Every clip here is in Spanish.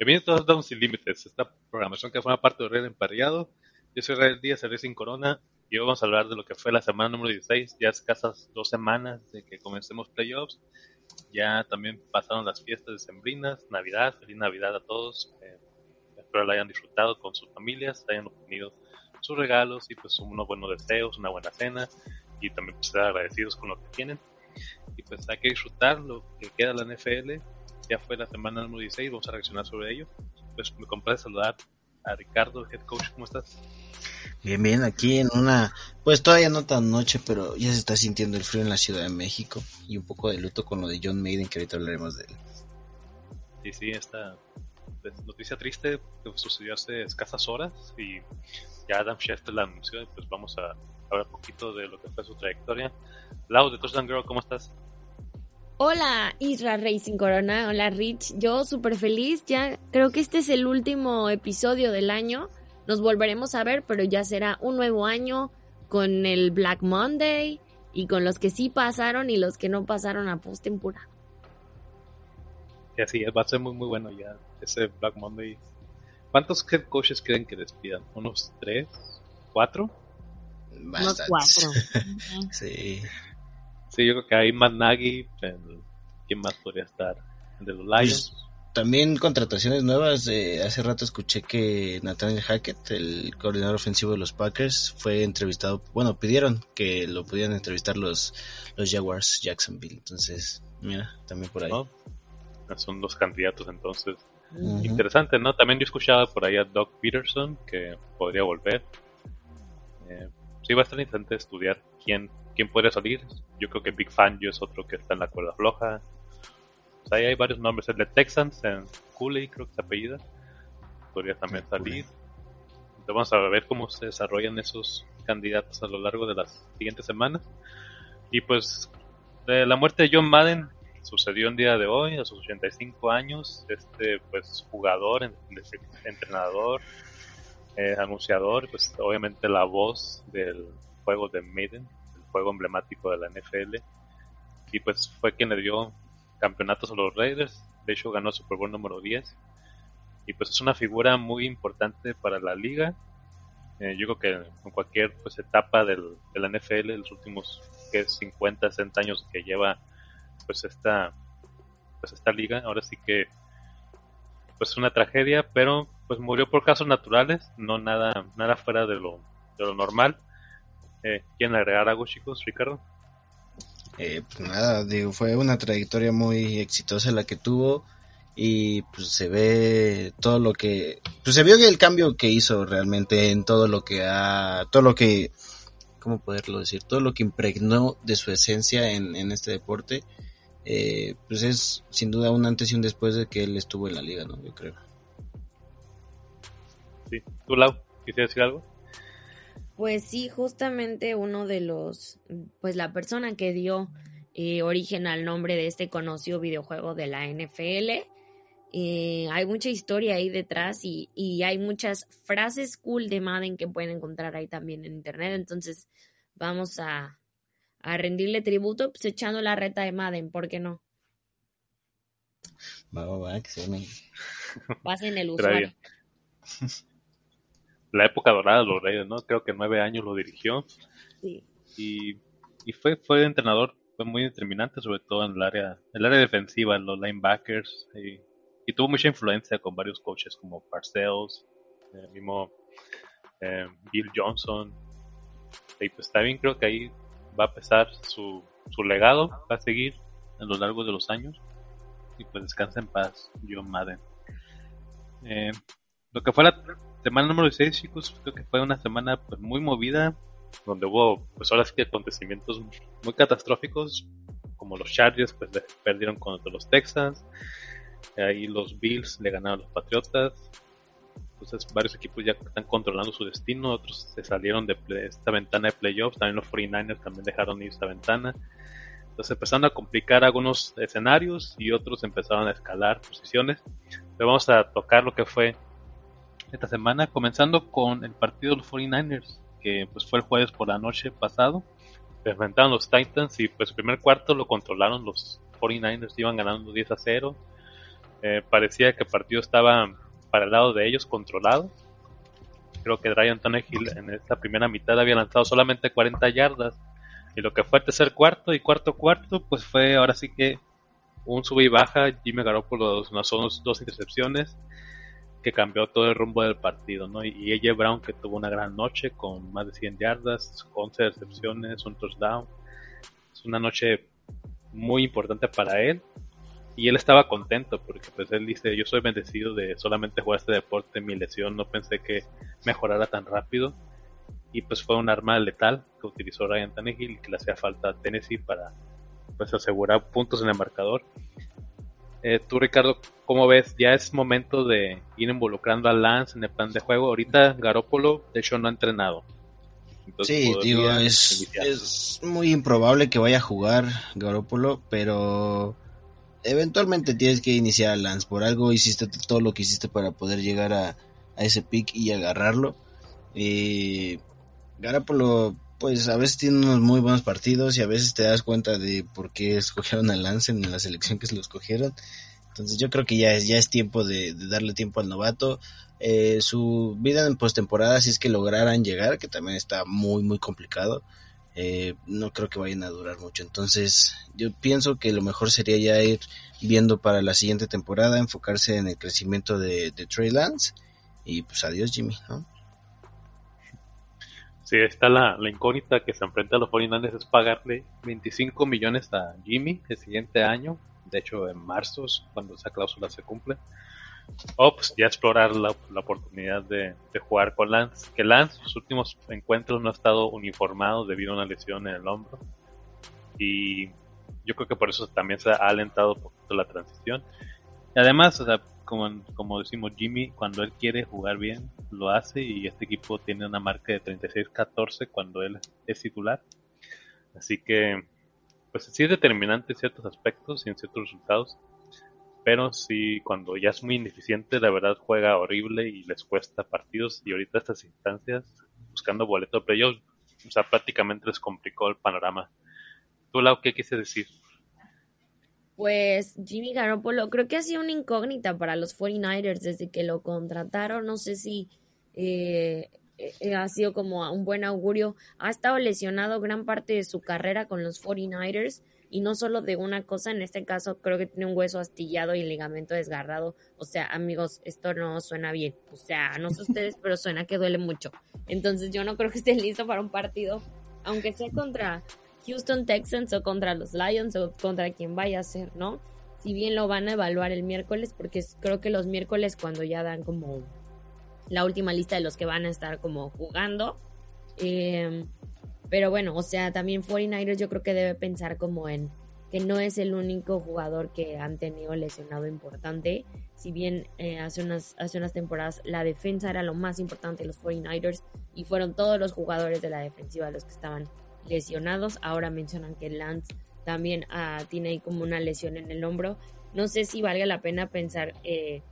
Bienvenidos a Down Sin Límites, esta programación que forma parte de Red Emparrillado. Yo soy Red Díaz, Red Sin Corona, y hoy vamos a hablar de lo que fue la semana número 16, ya escasas dos semanas de que comencemos playoffs. Ya también pasaron las fiestas de Sembrinas, Navidad, feliz Navidad a todos. Eh, espero la hayan disfrutado con sus familias, hayan obtenido sus regalos y pues unos buenos deseos, una buena cena y también pues, estar agradecidos con lo que tienen. Y pues hay que disfrutar lo que queda de la NFL ya fue la semana número 16, vamos a reaccionar sobre ello. Pues me complace saludar a Ricardo, head coach, ¿cómo estás? Bien, bien, aquí en una, pues todavía no tan noche, pero ya se está sintiendo el frío en la Ciudad de México y un poco de luto con lo de John Maiden, que ahorita hablaremos de él. Sí, sí, esta pues, noticia triste que sucedió hace escasas horas y ya Adam Schefter la anunció, pues vamos a hablar un poquito de lo que fue su trayectoria. Lau de Touchdown Girl, ¿cómo estás? Hola Isra Racing Corona, hola Rich, yo súper feliz, ya creo que este es el último episodio del año, nos volveremos a ver, pero ya será un nuevo año con el Black Monday y con los que sí pasaron y los que no pasaron a postemporada. Sí, así va a ser muy muy bueno ya ese Black Monday. ¿Cuántos head coaches creen que despidan? ¿Unos tres? ¿Cuatro? Unos cuatro. sí. Sí, yo creo que hay Matt Nagy, ¿quién más podría estar? De los Lions. Pues, también contrataciones nuevas. Eh, hace rato escuché que Nathaniel Hackett, el coordinador ofensivo de los Packers, fue entrevistado. Bueno, pidieron que lo pudieran entrevistar los, los Jaguars Jacksonville. Entonces, mira, también por ahí. Son los candidatos entonces. Interesante, ¿no? También yo escuchaba por ahí a Doug Peterson que podría volver. Eh, sí, va a estar interesante estudiar quién quién puede salir. Yo creo que Big Fan yo es otro que está en la cuerda floja. ahí hay varios nombres. El de Texans, en Cooley creo que se apellida. Podría también salir. Entonces vamos a ver cómo se desarrollan esos candidatos a lo largo de las siguientes semanas. Y pues de la muerte de John Madden sucedió en día de hoy, a sus 85 años. Este pues jugador, entrenador, eh, anunciador, pues obviamente la voz del juego de Madden juego emblemático de la NFL. Y pues fue quien le dio campeonatos a los Raiders. De hecho, ganó Super Bowl número 10. Y pues es una figura muy importante para la liga. Eh, yo creo que en cualquier pues, etapa del, de la NFL, los últimos que 50, 60 años que lleva pues esta, pues esta liga, ahora sí que pues una tragedia, pero pues murió por casos naturales, no nada, nada fuera de lo, de lo normal. Eh, ¿Quieren agregar algo, chicos, Ricardo? Eh, pues nada, digo, fue una trayectoria muy exitosa la que tuvo y pues se ve todo lo que, pues se vio el cambio que hizo realmente en todo lo que ha, todo lo que, ¿cómo poderlo decir? Todo lo que impregnó de su esencia en, este deporte, eh, pues es sin duda un antes y un después de que él estuvo en la liga, ¿no? Yo creo. Sí, tú Lau, ¿quisieras decir algo? Pues sí, justamente uno de los, pues la persona que dio eh, origen al nombre de este conocido videojuego de la NFL. Eh, hay mucha historia ahí detrás y, hay muchas frases cool de Madden que pueden encontrar ahí también en internet. Entonces vamos a, rendirle tributo pues echando la reta de Madden, ¿por qué no? Va, va, va, que se me... Pasen el usuario. la época dorada de los Reyes, ¿no? Creo que nueve años lo dirigió. Sí. Y, y fue, fue entrenador, fue muy determinante, sobre todo en el área, el área defensiva, en los linebackers. Y, tuvo mucha influencia con varios coaches como Parcells, el mismo eh, Bill Johnson. Y pues también creo que ahí va a pesar su, su legado, va a seguir a lo largo de los años. Y pues descansa en paz, John Madden. Eh, lo que fue la semana número 6, chicos, creo que fue una semana pues, muy movida, donde hubo, pues ahora sí que acontecimientos muy catastróficos, como los Chargers, pues perdieron contra los Texans, ahí los Bills le ganaron a los Patriotas, entonces varios equipos ya están controlando su destino, otros se salieron de esta ventana de playoffs, también los 49ers también dejaron ir esta ventana. Entonces empezaron a complicar algunos escenarios y otros empezaron a escalar posiciones. Pero vamos a tocar lo que fue esta semana, comenzando con el partido de los 49ers, que pues fue el jueves por la noche pasado. Enfrentaron los Titans y pues el primer cuarto lo controlaron los 49ers, iban ganando 10 a 0. Eh, parecía que el partido estaba para el lado de ellos controlado. Creo que Ryan Tannehill en esta primera mitad había lanzado solamente 40 yardas y lo que fue el tercer cuarto y cuarto cuarto, pues fue ahora sí que un sube y baja. Jimmy Garoppolo dos, dos intercepciones que cambió todo el rumbo del partido, ¿no? Y AJ Brown que tuvo una gran noche con más de 100 yardas, 11 recepciones, un touchdown. Es una noche muy importante para él y él estaba contento porque pues él dice yo soy bendecido de solamente jugar este deporte mi lesión no pensé que mejorara tan rápido y pues fue un arma letal que utilizó Ryan Tannehill que le hacía falta a Tennessee para pues asegurar puntos en el marcador. Eh, tú Ricardo, ¿cómo ves? Ya es momento de ir involucrando a Lance en el plan de juego. Ahorita Garópolo de hecho no ha entrenado. sí, digo, es, es, muy improbable que vaya a jugar Garópolo, pero eventualmente tienes que iniciar a Lance. Por algo hiciste todo lo que hiciste para poder llegar a, a ese pick y agarrarlo. Eh, Garapolo, pues a veces tiene unos muy buenos partidos y a veces te das cuenta de por qué escogieron a Lance en la selección que se lo escogieron. Entonces yo creo que ya es, ya es tiempo de, darle tiempo al novato. Eh, su vida en postemporada, si es que lograran llegar, que también está muy, muy complicado, eh, no creo que vayan a durar mucho. Entonces yo pienso que lo mejor sería ya ir viendo para la siguiente temporada, enfocarse en el crecimiento de, de Trey Lance y pues adiós Jimmy, ¿no? Sí, está la, incógnita que se enfrenta a los 49 es pagarle 25 millones a Jimmy el siguiente año. De hecho, en marzo cuando esa cláusula se cumple. O pues ya explorar la, oportunidad de, jugar con Lance. Que Lance, sus últimos encuentros no ha estado uniformado debido a una lesión en el hombro. Y yo creo que por eso también se ha alentado un poquito la transición. Y además, o sea, como, como decimos, Jimmy, cuando él quiere jugar bien, lo hace y este equipo tiene una marca de 36-14 cuando él es titular. Así que, pues sí es determinante en ciertos aspectos y en ciertos resultados, pero sí, cuando ya es muy ineficiente, la verdad juega horrible y les cuesta partidos y ahorita estas instancias, buscando boleto de playoffs, o sea, prácticamente les complicó el panorama. ¿Tú, Lau, qué quise decir? Pues Jimmy Garoppolo creo que ha sido una incógnita para los 49ers desde que lo contrataron. No sé si eh, eh, ha sido como un buen augurio. Ha estado lesionado gran parte de su carrera con los 49ers y no solo de una cosa, en este caso creo que tiene un hueso astillado y ligamento desgarrado. O sea, amigos, esto no suena bien. O sea, no sé ustedes, pero suena que duele mucho. Entonces yo no creo que esté listo para un partido, aunque sea contra Houston Texans o contra los Lions o contra quien vaya a ser, ¿no? Si bien lo van a evaluar el miércoles, porque creo que los miércoles cuando ya dan como la última lista de los que van a estar como jugando. Em, pero bueno, o sea, también 49ers yo creo que debe pensar como en que no es el único jugador que han tenido lesionado importante. Si bien eh, hace, unas, hace unas temporadas la defensa era lo más importante de los 49ers y fueron todos los jugadores de la defensiva los que estaban lesionados. Ahora mencionan que Lance también ah, tiene ahí como una lesión en el hombro. No sé si valga la pena pensar eh,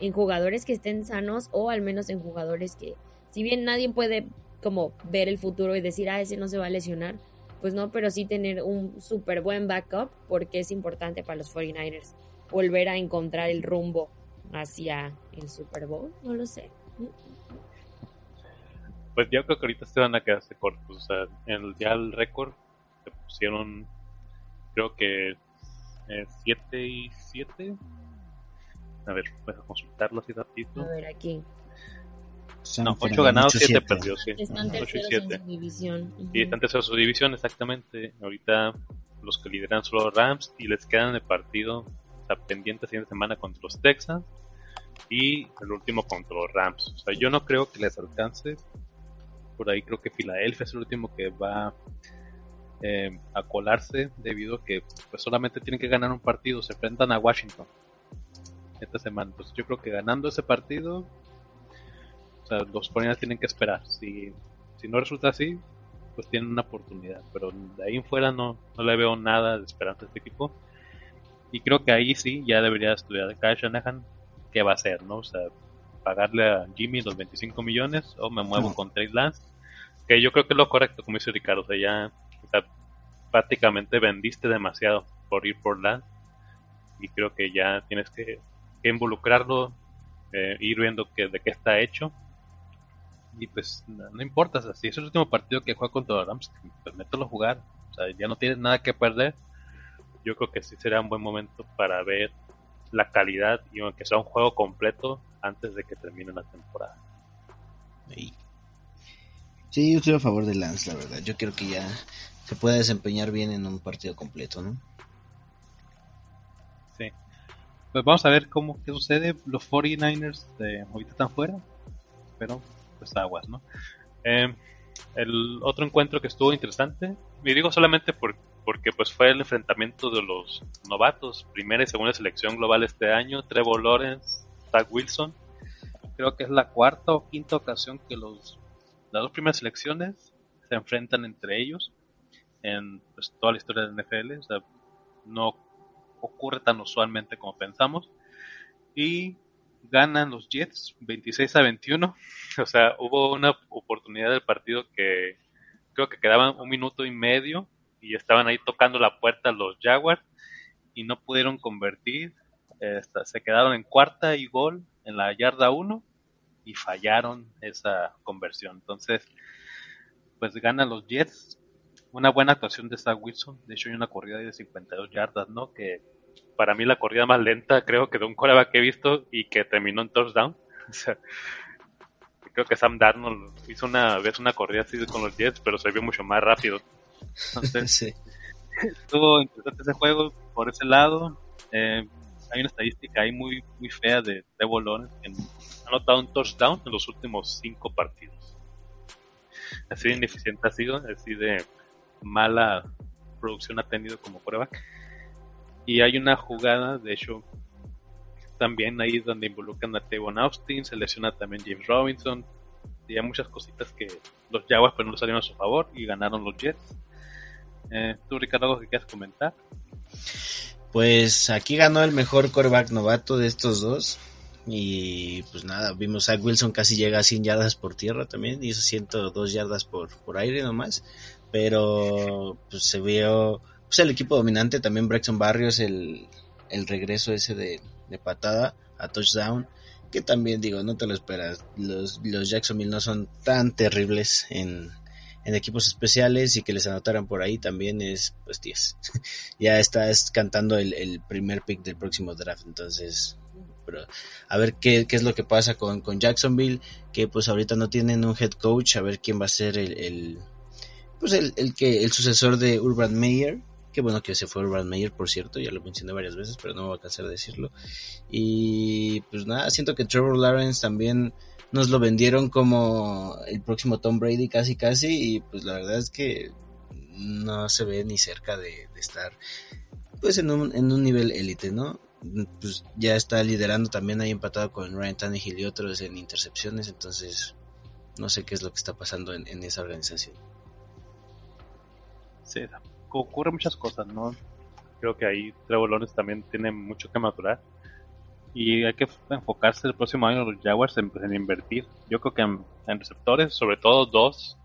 en jugadores que estén sanos o al menos en jugadores que, si bien nadie puede como ver el futuro y decir, ah, ese no se va a lesionar, pues no, pero sí tener un súper buen backup porque es importante para los 49ers volver a encontrar el rumbo hacia el Super Bowl, no lo sé pues yo creo que ahorita se van a quedarse cortos. O sea, el, ya el récord se pusieron, creo que 7 eh, y 7. A ver, voy a consultarlo así ratito. A ver, aquí. No, 8 ganados, 7 perdidos. Sí. Están terceros en su división. Sí, están terceros en su división, exactamente. Ahorita los que lideran son los Rams y les quedan el partido o sea, pendiente la siguiente semana contra los Texans y el último contra los Rams. O sea, yo no creo que les alcance. Por ahí creo que Filadelfia es el último que va eh, a colarse debido a que pues solamente tienen que ganar un partido. Se enfrentan a Washington esta semana. Entonces yo creo que ganando ese partido, o sea, los 49 tienen que esperar. Si, si no resulta así, pues tienen una oportunidad. Pero de ahí en fuera no, no le veo nada de esperanza a este equipo. Y creo que ahí sí ya debería estudiar Kyle Shanahan qué va a hacer, ¿no? O sea, pagarle a Jimmy los 25 millones o me muevo con Trey Lance. Que yo creo que es lo correcto, como dice Ricardo. O sea, ya prácticamente vendiste demasiado por ir por Lance. Y creo que ya tienes que, involucrarlo, eh, ir viendo que, de qué está hecho. Y pues no, importa, si es el último partido que juega contra los Rams, pues mételo a jugar. O sea, ya no tienes nada que perder yo creo que sí será un buen momento para ver la calidad y aunque sea un juego completo antes de que termine la temporada. Sí, yo estoy a favor de Lance, la verdad. Yo creo que ya se puede desempeñar bien en un partido completo, ¿no? Sí. Pues vamos a ver cómo qué sucede. Los 49ers de, ahorita están fuera, pero pues aguas, ¿no? Eh, el otro encuentro que estuvo interesante, y digo solamente porque porque pues fue el enfrentamiento de los novatos, primera y segunda selección global este año, Trevor Lawrence, Doug Wilson. Creo que es la cuarta o quinta ocasión que los las dos primeras selecciones se enfrentan entre ellos en pues, toda la historia del NFL, no ocurre tan usualmente como pensamos y ganan los Jets 26 a 21, o sea, hubo una oportunidad del partido que creo que quedaban un minuto y medio y estaban ahí tocando la puerta los Jaguars y no pudieron convertir. Se quedaron en cuarta y gol en la yarda 1 y fallaron esa conversión. Entonces, pues ganan los Jets. Una buena actuación de Zach Wilson. De hecho, hay una corrida de 52 yardas, ¿no? Que para mí la corrida más lenta, creo que de un coreback que he visto y que terminó en touchdown. creo que Sam Darnold hizo una vez una corrida así con los Jets, pero se vio mucho más rápido. Entonces, estuvo interesante ese juego por ese lado. Eh, hay una estadística ahí muy, muy fea de Trevor Lawrence que ha anotado un touchdown en los últimos cinco partidos. Así de ineficiente ha sido, así de mala producción ha tenido como prueba. Y hay una jugada, de hecho, también ahí donde involucran a Tevon Austin, se lesiona también James Robinson, y hay muchas cositas que los Jaguars pues, no salieron a su favor y ganaron los Jets. Eh, ¿Tú, Ricardo, algo que quieras comentar? Pues aquí ganó el mejor coreback novato de estos dos. Y pues nada, vimos a Wilson casi llega a 100 yardas por tierra también, hizo 102 yardas por, por aire nomás. Pero pues se vio pues el equipo dominante, también Braxton Barrios, el, el regreso ese de, de patada a touchdown que también digo, no te lo esperas. Los, los Jacksonville no son tan terribles en, en equipos especiales y que les anotaran por ahí también es pues 10. ya estás cantando el, el, primer pick del próximo draft, entonces pero a ver qué, qué es lo que pasa con, con, Jacksonville, que pues ahorita no tienen un head coach, a ver quién va a ser el, el pues el, el que el sucesor de Urban Meyer Qué bueno que se fue Urban Meyer, por cierto, ya lo mencioné varias veces, pero no me voy a cansar de decirlo. Y pues nada, siento que Trevor Lawrence también nos lo vendieron como el próximo Tom Brady casi casi y pues la verdad es que no se ve ni cerca de, estar pues en un, en un nivel élite, ¿no? Pues ya está liderando también ahí empatado con Ryan Tannehill y otros en intercepciones, entonces no sé qué es lo que está pasando en, esa organización. Sí, ocurre muchas cosas, ¿no? Creo que ahí Trevor también tiene mucho que madurar. Y hay que enfocarse el próximo año los Jaguars en, en invertir. Yo creo que en, receptores, sobre todo dos,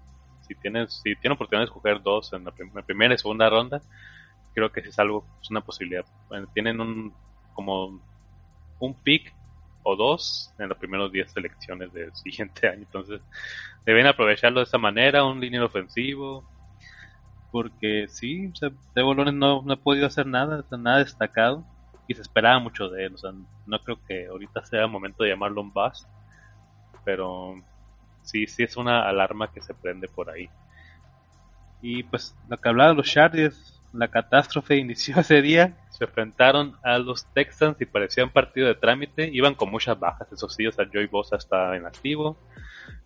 si tienes, si tiene oportunidad de escoger dos en la, primera y segunda ronda, creo que es algo, es una posibilidad. tienen un como un pick o dos en los primeros 10 selecciones del siguiente año. Entonces, deben aprovecharlo de esa manera, un línea ofensivo, porque sí, o sea, no, no ha podido hacer nada, nada destacado y se esperaba mucho de él, o sea, no creo que ahorita sea el momento de llamarlo un bust, pero sí, sí es una alarma que se prende por ahí. Y pues lo que hablaba de los Chargers, la catástrofe inició ese día, se enfrentaron a los Texans y parecía un partido de trámite. Iban con muchas bajas, esos sí, o sea, Joey Bosa estaba inactivo.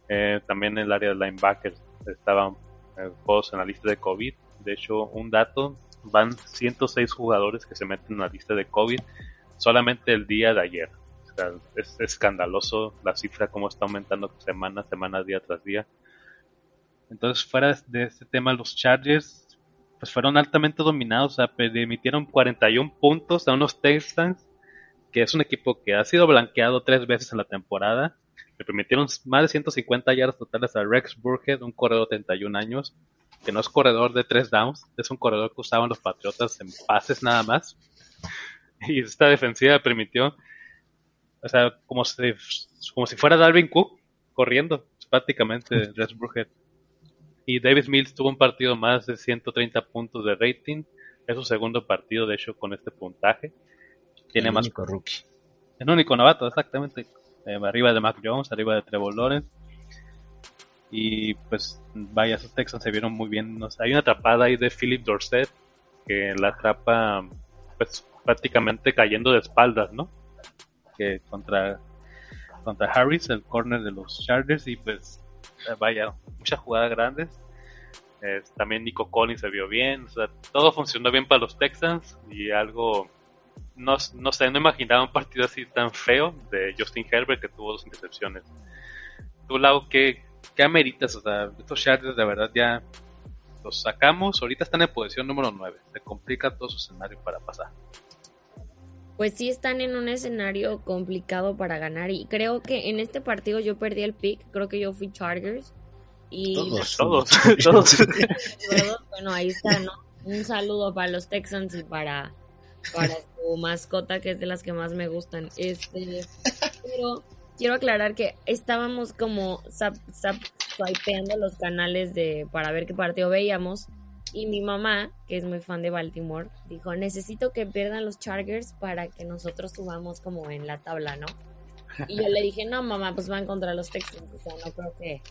Eh, también en el área de linebackers estaban eh, juegos en la lista de COVID. De hecho, un dato, van 106 jugadores que se meten en la lista de COVID solamente el día de ayer. Es, escandaloso la cifra, cómo está aumentando semana semana, día tras día. Entonces, fuera de este tema, los Chargers pues fueron altamente dominados, o sea, permitieron 41 puntos a unos Texans, que es un equipo que ha sido blanqueado tres veces en la temporada. Le permitieron más de 150 yardas totales a Rex Burkhead, un corredor de 31 años, que no es corredor de tres downs, es un corredor que usaban los Patriotas en pases nada más. Y esta defensiva permitió, o sea, como si, como si fuera Darwin Cook corriendo, prácticamente Rex Burkhead. Y Davis Mills tuvo un partido más de 130 puntos de rating. Es su segundo partido, de hecho, con este puntaje. Tiene el más. Único rookie. El único novato, exactamente. Eh, arriba de Mac Jones, arriba de Trevor Lawrence. Y pues, vaya, esos Texans se vieron muy bien. hay una atrapada ahí de Philip Dorset que la atrapa, pues, prácticamente cayendo de espaldas, ¿no? Que contra, contra Harris, el corner de los Chargers, y pues eh, vaya, muchas jugadas grandes. también Nico Collins se vio bien, o sea, todo funcionó bien para los Texans y algo, no, no sé, no imaginaba un partido así tan feo de Justin Herbert que tuvo dos intercepciones. Tú, Lau, ¿qué, qué ameritas? O sea, estos Chargers de verdad ya los sacamos, ahorita están en posición número 9, se complica todo su escenario para pasar. Pues sí están en un escenario complicado para ganar. Y creo que en este partido yo perdí el pick, creo que yo fui Chargers. Y todos, todos, todos. bueno, ahí está, ¿no? Un saludo para los Texans y para para su mascota que es de las que más me gustan. Este, pero quiero aclarar que estábamos como swipeando los canales de para ver qué partido veíamos y mi mamá, que es muy fan de Baltimore, dijo, necesito que pierdan los Chargers para que nosotros subamos como en la tabla, ¿no? Y yo le dije, no, mamá, pues van contra los Texans, o sea, no creo que...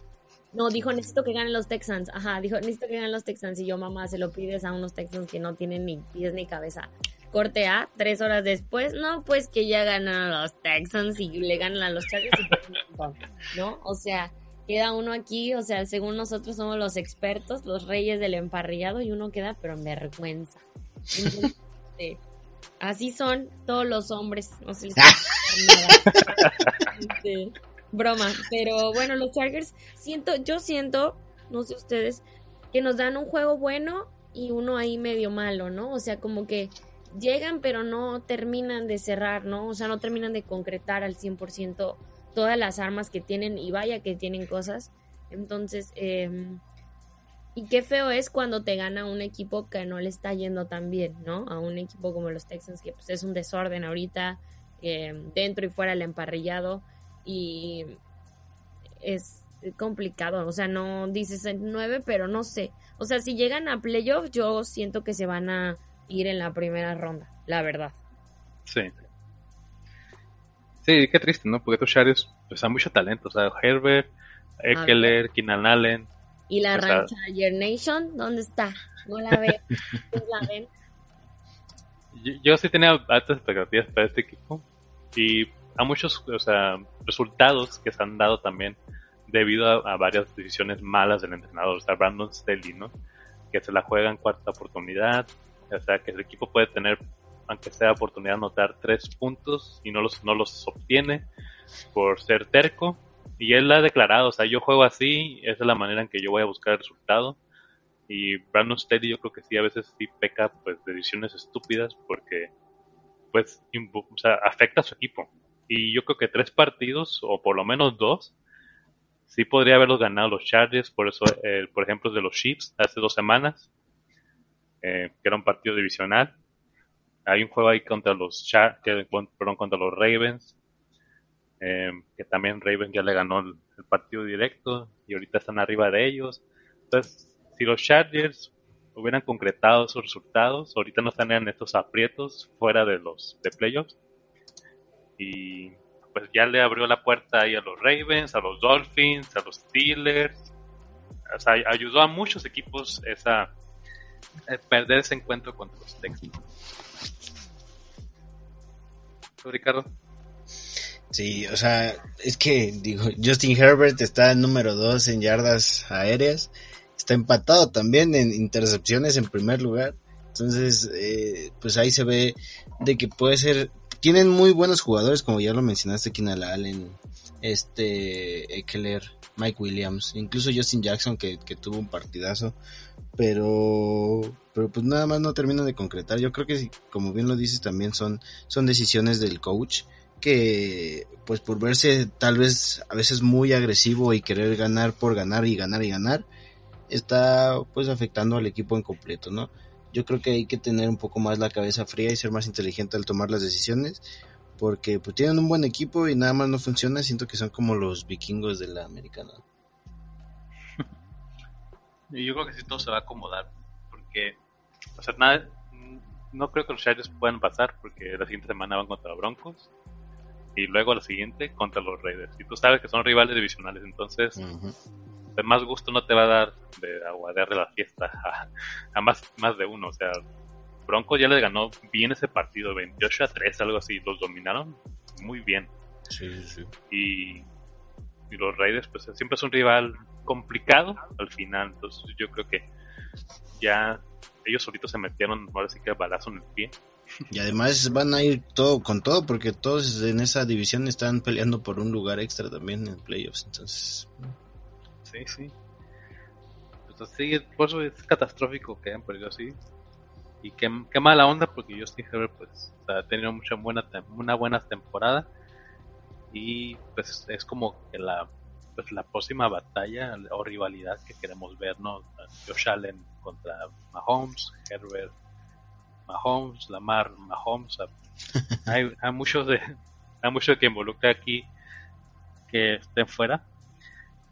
No, dijo, necesito que ganen los Texans. Ajá, dijo, necesito que ganen los Texans. Y yo, mamá, se lo pides a unos Texans que no tienen ni pies ni cabeza. Corte A, tres horas después, no, pues que ya ganan los Texans y le ganan a los Chargers y ¿no? O sea, queda uno aquí, o sea, según nosotros somos los expertos, los reyes del emparrillado y uno queda pero en vergüenza. Este, así son todos los hombres, no se les nada. Este, broma, pero bueno, los Chargers siento, yo siento, no sé ustedes, que nos dan un juego bueno y uno ahí medio malo, ¿no? O sea, como que llegan pero no terminan de cerrar, ¿no? O sea, no terminan de concretar al 100% todas las armas que tienen y vaya que tienen cosas. Entonces, em, y qué feo es cuando te gana un equipo que no le está yendo tan bien, ¿no? A un equipo como los Texans, que pues es un desorden ahorita, em, dentro y fuera el emparrillado, y es complicado, o sea, no dices nueve, pero no sé. O sea, si llegan a playoffs, yo siento que se van a ir en la primera ronda, la verdad. Sí, Sí, qué triste, ¿no? Porque estos Chargers pues, han mucho talento. O sea, Herbert, Eckler, Keenan Allen. ¿Y la rancha Ayer Nation? ¿Dónde está? No la veo. la ven? Yo, sí tenía altas expectativas para este equipo. Y a muchos o sea, resultados que se han dado también debido a, varias decisiones malas del entrenador. O sea, Brandon Staley, ¿no? Que se la juega en cuarta oportunidad. O sea, que el equipo puede tener aunque sea oportunidad de anotar tres puntos y no los, no los obtiene por ser terco. Y él ha declarado, o sea, yo juego así, esa es la manera en que yo voy a buscar el resultado. Y Brandon Steady yo creo que sí, a veces sí peca pues de decisiones estúpidas porque pues o sea, afecta a su equipo. Y yo creo que tres partidos, o por lo menos dos, sí podría haberlos ganado los Chargers, por eso, eh, por ejemplo, de los Chiefs hace dos semanas, eh, que era un partido divisional hay un juego ahí contra los Char que, perdón, contra los Ravens, eh, que también Ravens ya le ganó el, partido directo y ahorita están arriba de ellos. Entonces, si los Chargers hubieran concretado esos resultados, ahorita no estarían estos aprietos fuera de los de playoffs. Y pues ya le abrió la puerta ahí a los Ravens, a los Dolphins, a los Steelers. O sea, ayudó a muchos equipos esa perder ese encuentro contra los eso, Ricardo? Sí, o sea, es que, digo, Justin Herbert está número 2 en yardas aéreas, está empatado también en intercepciones en primer lugar. Entonces, eh, pues ahí se ve de que puede ser, tienen muy buenos jugadores, como ya lo mencionaste, Keenan Allen, este, Eckler, Mike Williams, incluso Justin Jackson que, que tuvo un partidazo, pero, pero pues nada más no terminan de concretar. Yo creo que, como bien lo dices, también son, son decisiones del coach que pues por verse tal vez a veces muy agresivo y querer ganar por ganar y ganar y ganar está pues afectando al equipo en completo, ¿no? Yo creo que hay que tener un poco más la cabeza fría y ser más inteligente al tomar las decisiones porque pues tienen un buen equipo y nada más no funciona, siento que son como los vikingos de la americana. Yo creo que sí todo se va a acomodar porque o sea, nada no creo que los Chargers puedan pasar porque la siguiente semana van contra los Broncos y luego la siguiente contra los Raiders. Y tú sabes que son rivales divisionales, entonces de más gusto no te va a dar de aguadearle la fiesta a, más, más de uno. O sea, Bronco ya le ganó bien ese partido, 28 a 3, algo así, los dominaron muy bien. Sí, sí. Y, y los Raiders, pues siempre es un rival complicado al final, entonces yo creo que ya ellos solitos se metieron, ahora sí que balazo en el pie. Y además van a ir todo con todo porque todos en esa división están peleando por un lugar extra también en playoffs, entonces. Sí, sí. Pues sí, por eso es catastrófico que hayan perdido así. Y qué, qué mala onda porque Justin Herbert pues ha tenido mucha buena una buena temporada y pues es como que la pues la próxima batalla o rivalidad que queremos ver, ¿no? Josh Allen contra Mahomes, Herbert Mahomes, Lamar, Mahomes. hay, hay muchos de hay mucho que involucra aquí que estén fuera.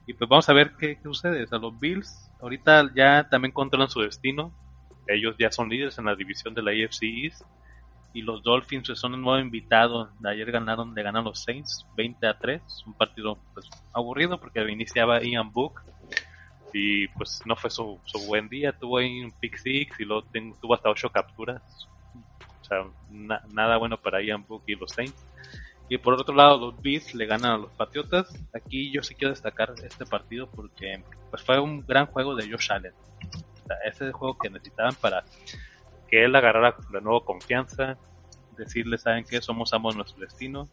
Y pues vamos a ver qué, sucede. O los Bills ahorita ya también controlan su destino. Ellos ya son líderes en la división de la AFC East. Y los Dolphins pues, son un nuevo invitado. De ayer ganaron, de ganar los Saints 20 a 3. Un partido pues, aburrido porque iniciaba Ian Book y pues no fue su, buen día, tuvo ahí un pick six y luego tuvo hasta ocho capturas, o sea, nada bueno para Ian Book y los Saints. Y por otro lado, los Beats le ganan a los Patriotas. Aquí yo sí quiero destacar este partido porque pues fue un gran juego de Josh Allen. Ese es el juego que necesitaban para que él agarrara de nuevo confianza, decirle, ¿saben qué? Somos amos de nuestro destino.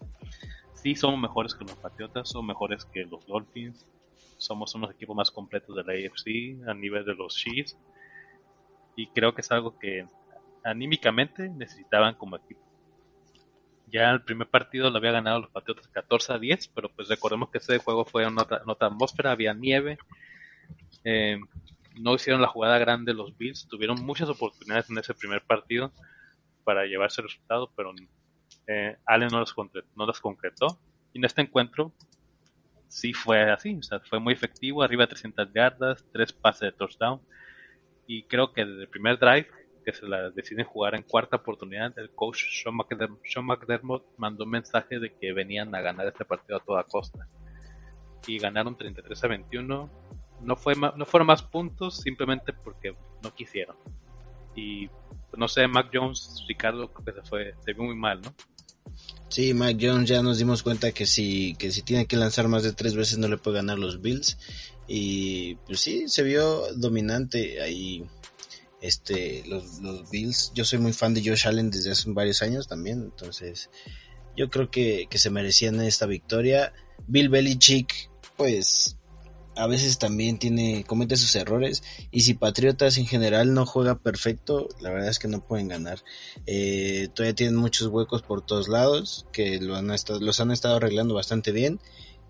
Sí, somos mejores que los Patriotas, son mejores que los Dolphins, somos unos equipos más completos de la AFC a nivel de los Chiefs y creo que es algo que anímicamente necesitaban como equipo. Ya el primer partido lo había ganado los Patriotas 14 a 10, pero pues recordemos que ese juego fue en otra, atmósfera, había nieve, eh, no hicieron la jugada grande los Bills, tuvieron muchas oportunidades en ese primer partido para llevarse el resultado, pero eh, Allen no las, no concretó. Y en este encuentro sí fue así, o sea, fue muy efectivo, arriba de 300 yardas, tres pases de touchdown. Y creo que desde el primer drive, que se la deciden jugar en cuarta oportunidad, el coach Sean McDermott, mandó un mensaje de que venían a ganar este partido a toda costa. Y ganaron 33 a 21. No, fue no fueron más puntos simplemente porque no quisieron. Y no sé, Mac Jones, Ricardo, que se fue, se vio muy mal, ¿no? Sí, Mike Jones ya nos dimos cuenta que si, que si tiene que lanzar más de tres veces no le puede ganar los Bills. Y pues sí, se vio dominante ahí este los, los Bills. Yo soy muy fan de Josh Allen desde hace varios años también. Entonces yo creo que, que se merecían esta victoria. Bill Belichick, pues a veces también tiene comete sus errores y si Patriotas en general no juega perfecto la verdad es que no pueden ganar eh, todavía tienen muchos huecos por todos lados que lo han estado, los han estado arreglando bastante bien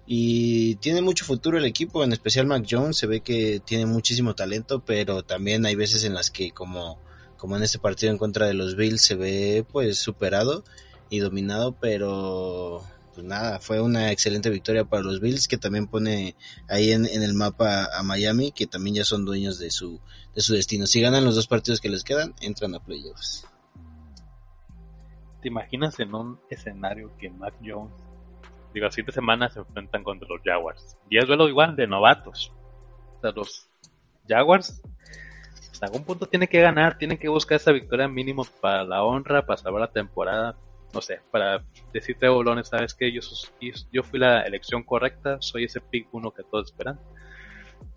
y tiene mucho futuro el equipo en especial Mac Jones se ve que tiene muchísimo talento pero también hay veces en las que como como en este partido en contra de los Bills se ve pues superado y dominado pero pues nada, fue una excelente victoria para los Bills que también pone ahí en, el mapa a Miami que también ya son dueños de su, de su destino. Si ganan los dos partidos que les quedan, entran a playoffs. ¿Te imaginas en un escenario que Mac Jones, digo, siete semanas se enfrentan contra los Jaguars? Y es duelo igual de novatos. O sea, los Jaguars hasta algún punto tienen que ganar, tienen que buscar esa victoria mínimo para la honra, para salvar la temporada no sé, para decirte a bolones, sabes que yo, yo fui la elección correcta, soy ese pick uno que todos esperan.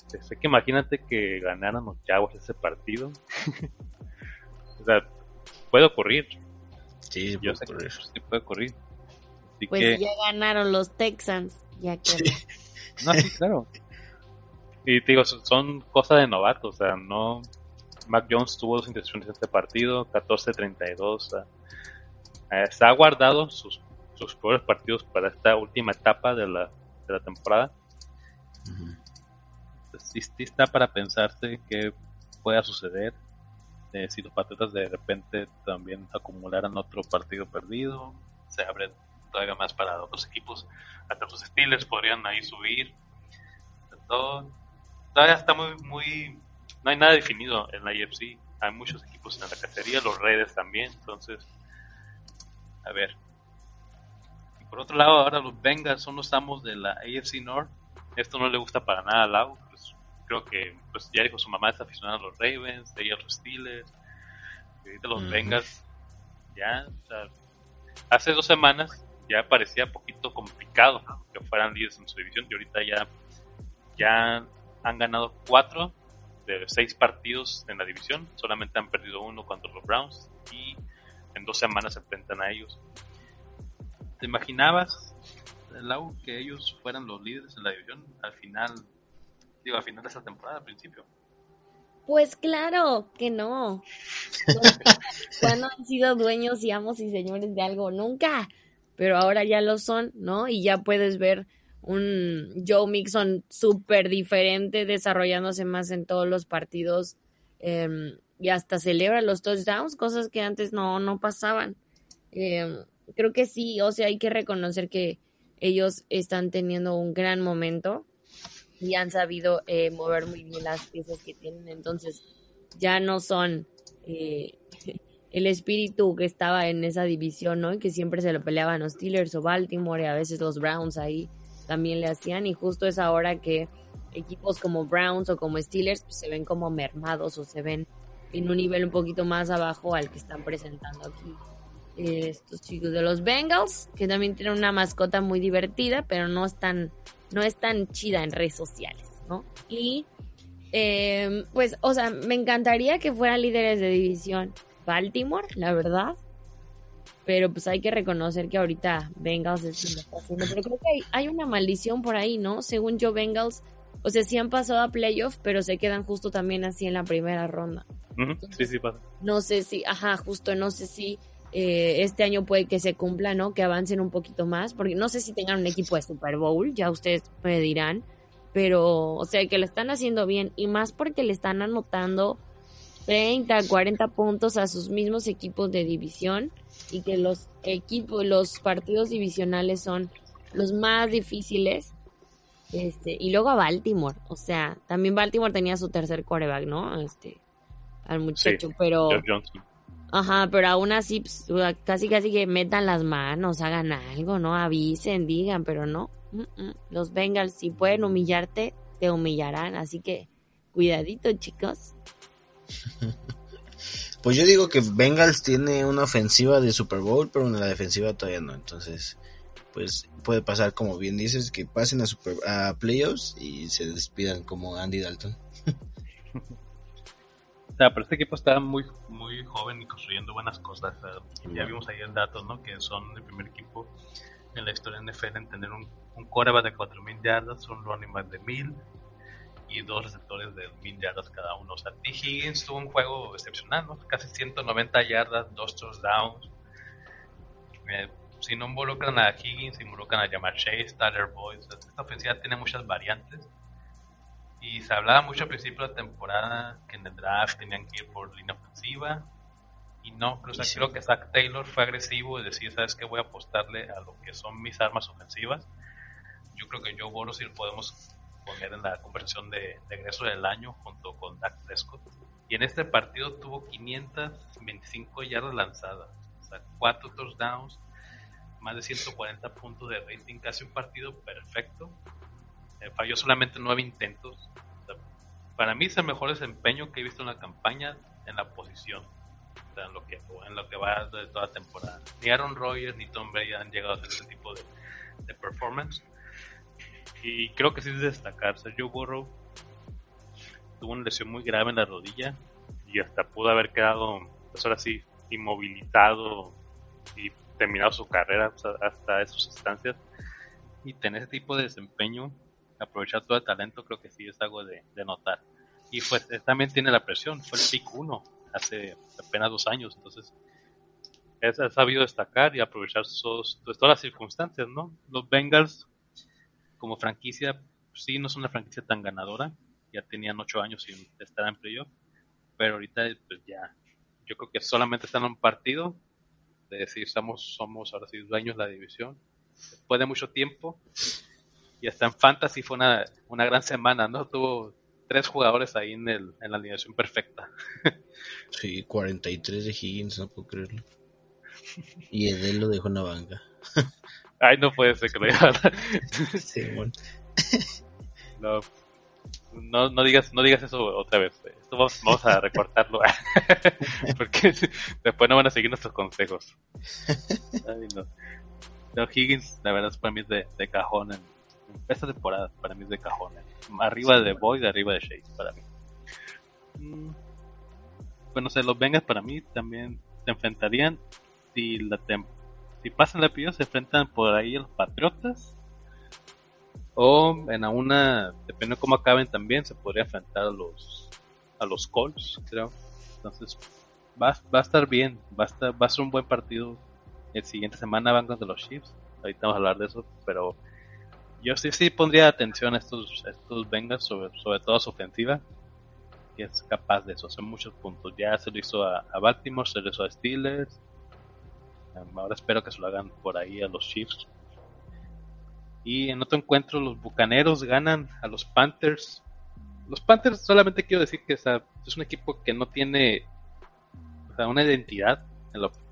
Sé que imagínate que ganaran los Jaguars ese partido. o sea, puede ocurrir. Sí, puede ocurrir. sí puede ocurrir. Pues ya ganaron los Texans, ya que... no, sí, claro. Y digo, son cosas de novatos, o sea, no... Mac Jones tuvo dos intercepciones en este partido, 14-32. Eh, se ha guardado sus, sus peores partidos para esta última etapa de la, de la temporada. sí, está para pensarse que pueda suceder eh, si los Patriotas de repente también acumularan otro partido perdido. Se abre todavía más para otros equipos. Hasta los Steelers podrían ahí subir. Todo, todavía está muy, muy. No hay nada definido en la IFC. Hay muchos equipos en la cacería, los Raiders también. Entonces, a ver. Y por otro lado, ahora los Bengals son los amos de la AFC North. Esto no le gusta para nada a Lau. Pues, creo que pues ya dijo su mamá está aficionada a los Ravens, ella a los Steelers. Y ahorita los Bengals, ya, o sea, hace dos semanas ya parecía poquito complicado que fueran líderes en su división y ahorita ya, ya han ganado cuatro de seis partidos en la división, solamente han perdido uno contra los Browns y en dos semanas se enfrentan a ellos. ¿Te imaginabas, Lau, que ellos fueran los líderes en la división al final, digo, al final de esta temporada, al principio? Pues claro que no. ¿Cuándo han sido dueños y amos y señores de algo? Nunca. Pero ahora ya lo son, ¿no? Y ya puedes ver un Joe Mixon súper diferente, desarrollándose más en todos los partidos. Eh, y hasta celebra los touchdowns, cosas que antes no, no pasaban. Em, creo que sí, o sea, hay que reconocer que ellos están teniendo un gran momento y han sabido eh, mover muy bien las piezas que tienen, entonces ya no son eh, el espíritu que estaba en esa división, ¿no? Que siempre se lo peleaban los Steelers o Baltimore y a veces los Browns ahí también le hacían y justo es ahora que equipos como Browns o como Steelers pues, se ven como mermados o se ven en un nivel un poquito más abajo al que están presentando aquí eh, estos chicos de los Bengals, que también tienen una mascota muy divertida, pero no es tan, no es tan chida en redes sociales, ¿no? Y em, pues, o sea, me encantaría que fueran líderes de división Baltimore, la verdad. Pero pues hay que reconocer que ahorita Bengals es lo está haciendo. Pero creo que hay, hay una maldición por ahí, ¿no? Según yo, Bengals o sea, sí han pasado a playoff, pero se quedan justo también así en la primera ronda. sí, sí pasa. No sé si, ajá, justo no sé si eh, este año puede que se cumpla, ¿no? Que avancen un poquito más, porque no sé si tengan un equipo de Super Bowl, ya ustedes me dirán, pero, o sea, que lo están haciendo bien y más porque le están anotando 30, 40 puntos a sus mismos equipos de división y que los equipos, los partidos divisionales son los más difíciles este, y luego a Baltimore, o sea, también Baltimore tenía su tercer coreback, ¿no? Este, al muchacho, pero... Ajá, pero aún así, pues, casi casi que metan las manos, hagan algo, ¿no? Avisen, digan, pero no. Los Bengals, si pueden humillarte, te humillarán, así que cuidadito, chicos. Pues yo digo que Bengals tiene una ofensiva de Super Bowl, pero en la defensiva todavía no, entonces pues puede pasar, como bien dices, que pasen a, super, a playoffs y se despidan como Andy Dalton. O sea, pero este equipo está muy muy joven y construyendo buenas cosas. ya vimos ahí el dato, ¿no? Que son el primer equipo en la historia de NFL en tener un, un coreback de 4.000 yardas, un running back de 1.000 y dos receptores de 1.000 yardas cada uno. O sea, T. Higgins tuvo un juego excepcional, ¿no? Casi 190 yardas, dos touchdowns. Eh, si no involucran a Higgins, involucran a Jamar Chase, Tyler Boyd. esta ofensiva tiene muchas variantes. Y se hablaba mucho al principio de la temporada que en el draft tenían que ir por línea ofensiva. Y no, creo que Zach Taylor fue agresivo y decir, ¿sabes qué? Voy a apostarle a lo que son mis armas ofensivas. Yo creo que Joe Burrow lo podemos poner en la conversión de, regreso del año junto con Dak Prescott. Y en este partido tuvo 525 yardas lanzadas, o sea, 4 touchdowns, más de 140 puntos de rating, casi un partido perfecto. Eh, falló solamente nueve intentos. para mí es el mejor desempeño que he visto en la campaña en la posición. en lo que, en lo que va de toda temporada. Ni Aaron Rodgers ni Tom Brady han llegado a hacer ese tipo de, de performance. Y creo que sí es destacar. Sergio Burrow tuvo una lesión muy grave en la rodilla y hasta pudo haber quedado, pues ahora sí, inmovilizado y terminado su carrera hasta esas instancias. Y tener ese tipo de desempeño, aprovechar todo el talento, creo que sí es algo de, notar. Y pues también tiene la presión, fue el pick 1 hace apenas dos años, entonces es, ha sabido destacar y aprovechar pues, todas las circunstancias, ¿no? Los Bengals como franquicia, sí, no es una franquicia tan ganadora, ya tenían ocho años sin estar en playoff, pero ahorita pues ya, yo creo que solamente están en un partido de decir somos, somos ahora sí dueños de la división, después de mucho tiempo, y hasta en Fantasy fue una, una gran semana, ¿no? Tuvo tres jugadores ahí en, el, en la alineación perfecta. sí, 43 de Higgins, no puedo creerlo. Y Edel lo dejó en la banca. Ay, no puede ser que lo diga. sí, bueno. no, no, no, digas, no digas eso otra vez. Esto vamos, a recortarlo. Porque después no van a seguir nuestros consejos. Ay, no. no. Higgins, la verdad, para mí es de, de cajón en, esta temporada. Para mí es de cajón. Arriba de Boyd, arriba de Shea, para mí. Mm. Bueno, se los vengas para mí también se enfrentarían si la si pasan la se enfrentan por ahí a los Patriotas o en una, depende de cómo acaben también, se podría enfrentar a los a los Colts, creo. Entonces va, va a estar bien, va a, estar, va a ser un buen partido. El siguiente semana van contra los Chiefs. Ahorita vamos a hablar de eso, pero yo sí, sí pondría atención a estos, estos Bengals, sobre, sobre todo a su ofensiva, que es capaz de eso, hacer muchos puntos. Ya se lo hizo a, a Baltimore, se lo hizo a Steelers. Ahora espero que se lo hagan por ahí a los Chiefs. Y en otro encuentro los Bucaneros ganan a los Panthers. Los Panthers solamente quiero decir que es un equipo que no tiene una identidad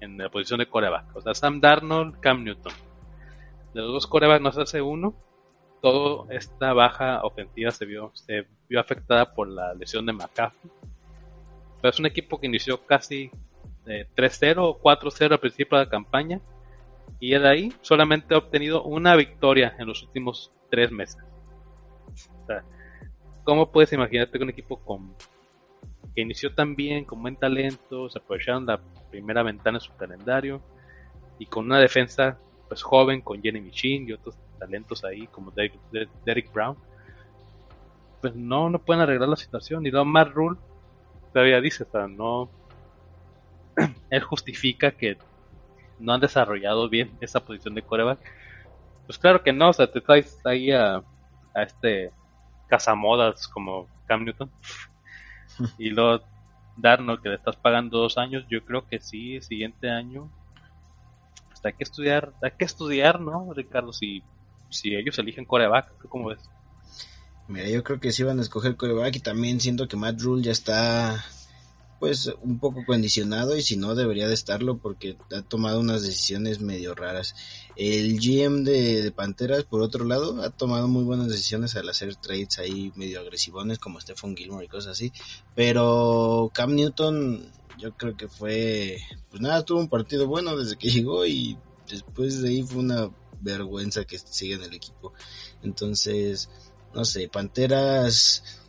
en, la posición de coreback. O sea, Sam Darnold, Cam Newton. De los dos corebacks nos hace uno. Toda esta baja ofensiva se vio, se vio afectada por la lesión de McCaffrey. Pero es un equipo que inició casi 3-0 o 4-0 al principio de la campaña y de ahí solamente ha obtenido una victoria en los últimos tres meses. O sea, ¿cómo puedes imaginarte que un equipo que inició tan bien, con buen talento, se aprovecharon la primera ventana en su calendario y con una defensa pues joven con Jenny Michin y otros talentos ahí como Derek, Brown, pues no, no pueden arreglar la situación. Y luego Matt Rule todavía dice, o sea, no, él justifica que no han desarrollado bien esa posición de coreback. Pues claro que no, o sea, te traes ahí a, este cazamodas como Cam Newton y luego Darnold que le estás pagando dos años, yo creo que sí, el siguiente año pues hay que estudiar, hay que estudiar, ¿no, Ricardo? Si, si ellos eligen coreback, ¿cómo ves? Mira, yo creo que sí van a escoger coreback y también siento que Matt Rule ya está pues un poco condicionado y si no debería de estarlo porque ha tomado unas decisiones medio raras. El GM de, Panteras, por otro lado, ha tomado muy buenas decisiones al hacer trades ahí medio agresivones como Stephen Gilmore y cosas así. Pero Cam Newton, yo creo que fue, pues nada, tuvo un partido bueno desde que llegó y después de ahí fue una vergüenza que sigue en el equipo. Entonces, no sé, Panteras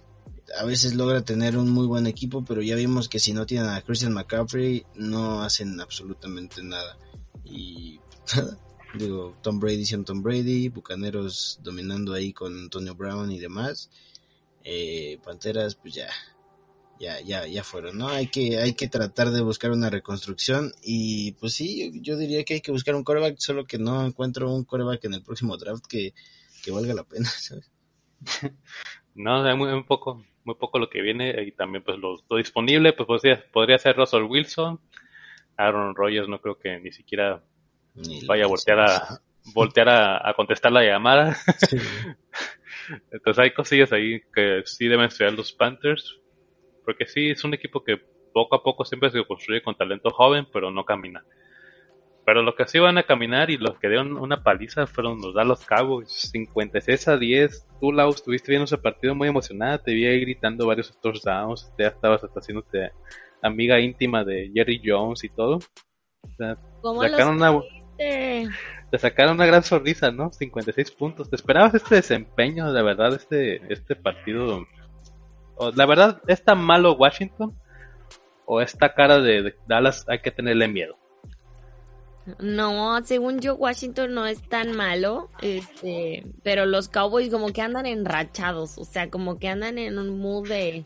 a veces logra tener un muy buen equipo, pero ya vimos que si no tienen a Christian McCaffrey no hacen absolutamente nada. Y digo, Tom Brady siendo Tom Brady, Bucaneros dominando ahí con Antonio Brown y demás. Eh, Panteras, pues ya, ya, ya, ya fueron, ¿no? Hay que, hay que tratar de buscar una reconstrucción y pues sí, yo diría que hay que buscar un coreback, solo que no encuentro un coreback en el próximo draft que, que valga la pena, ¿sabes? no, es muy, poco, muy poco lo que viene y también pues lo, disponible pues podría, podría ser Russell Wilson. Aaron Rodgers no creo que ni siquiera vaya a voltear a voltear a, contestar la llamada. Entonces hay cosillas ahí que sí deben estudiar los Panthers porque sí es un equipo que poco a poco siempre se construye con talento joven pero no camina pero lo que sí van a caminar y los que dieron una paliza fueron los Dallas Cowboys, 56 a 10. Tú, Lau, estuviste viendo ese partido muy emocionada, te vi ahí gritando varios touchdowns, ya estabas hasta haciéndote amiga íntima de Jerry Jones y todo. ¿Cómo sacaron una, te sacaron una gran sonrisa, ¿no? 56 puntos. ¿Te esperabas este desempeño, de verdad, este, este partido? la verdad, ¿es tan malo Washington? ¿O esta cara de Dallas hay que tenerle miedo? No, según yo Washington no es tan malo, este, pero los Cowboys como que andan enrachados, o sea, como que andan en un mood de,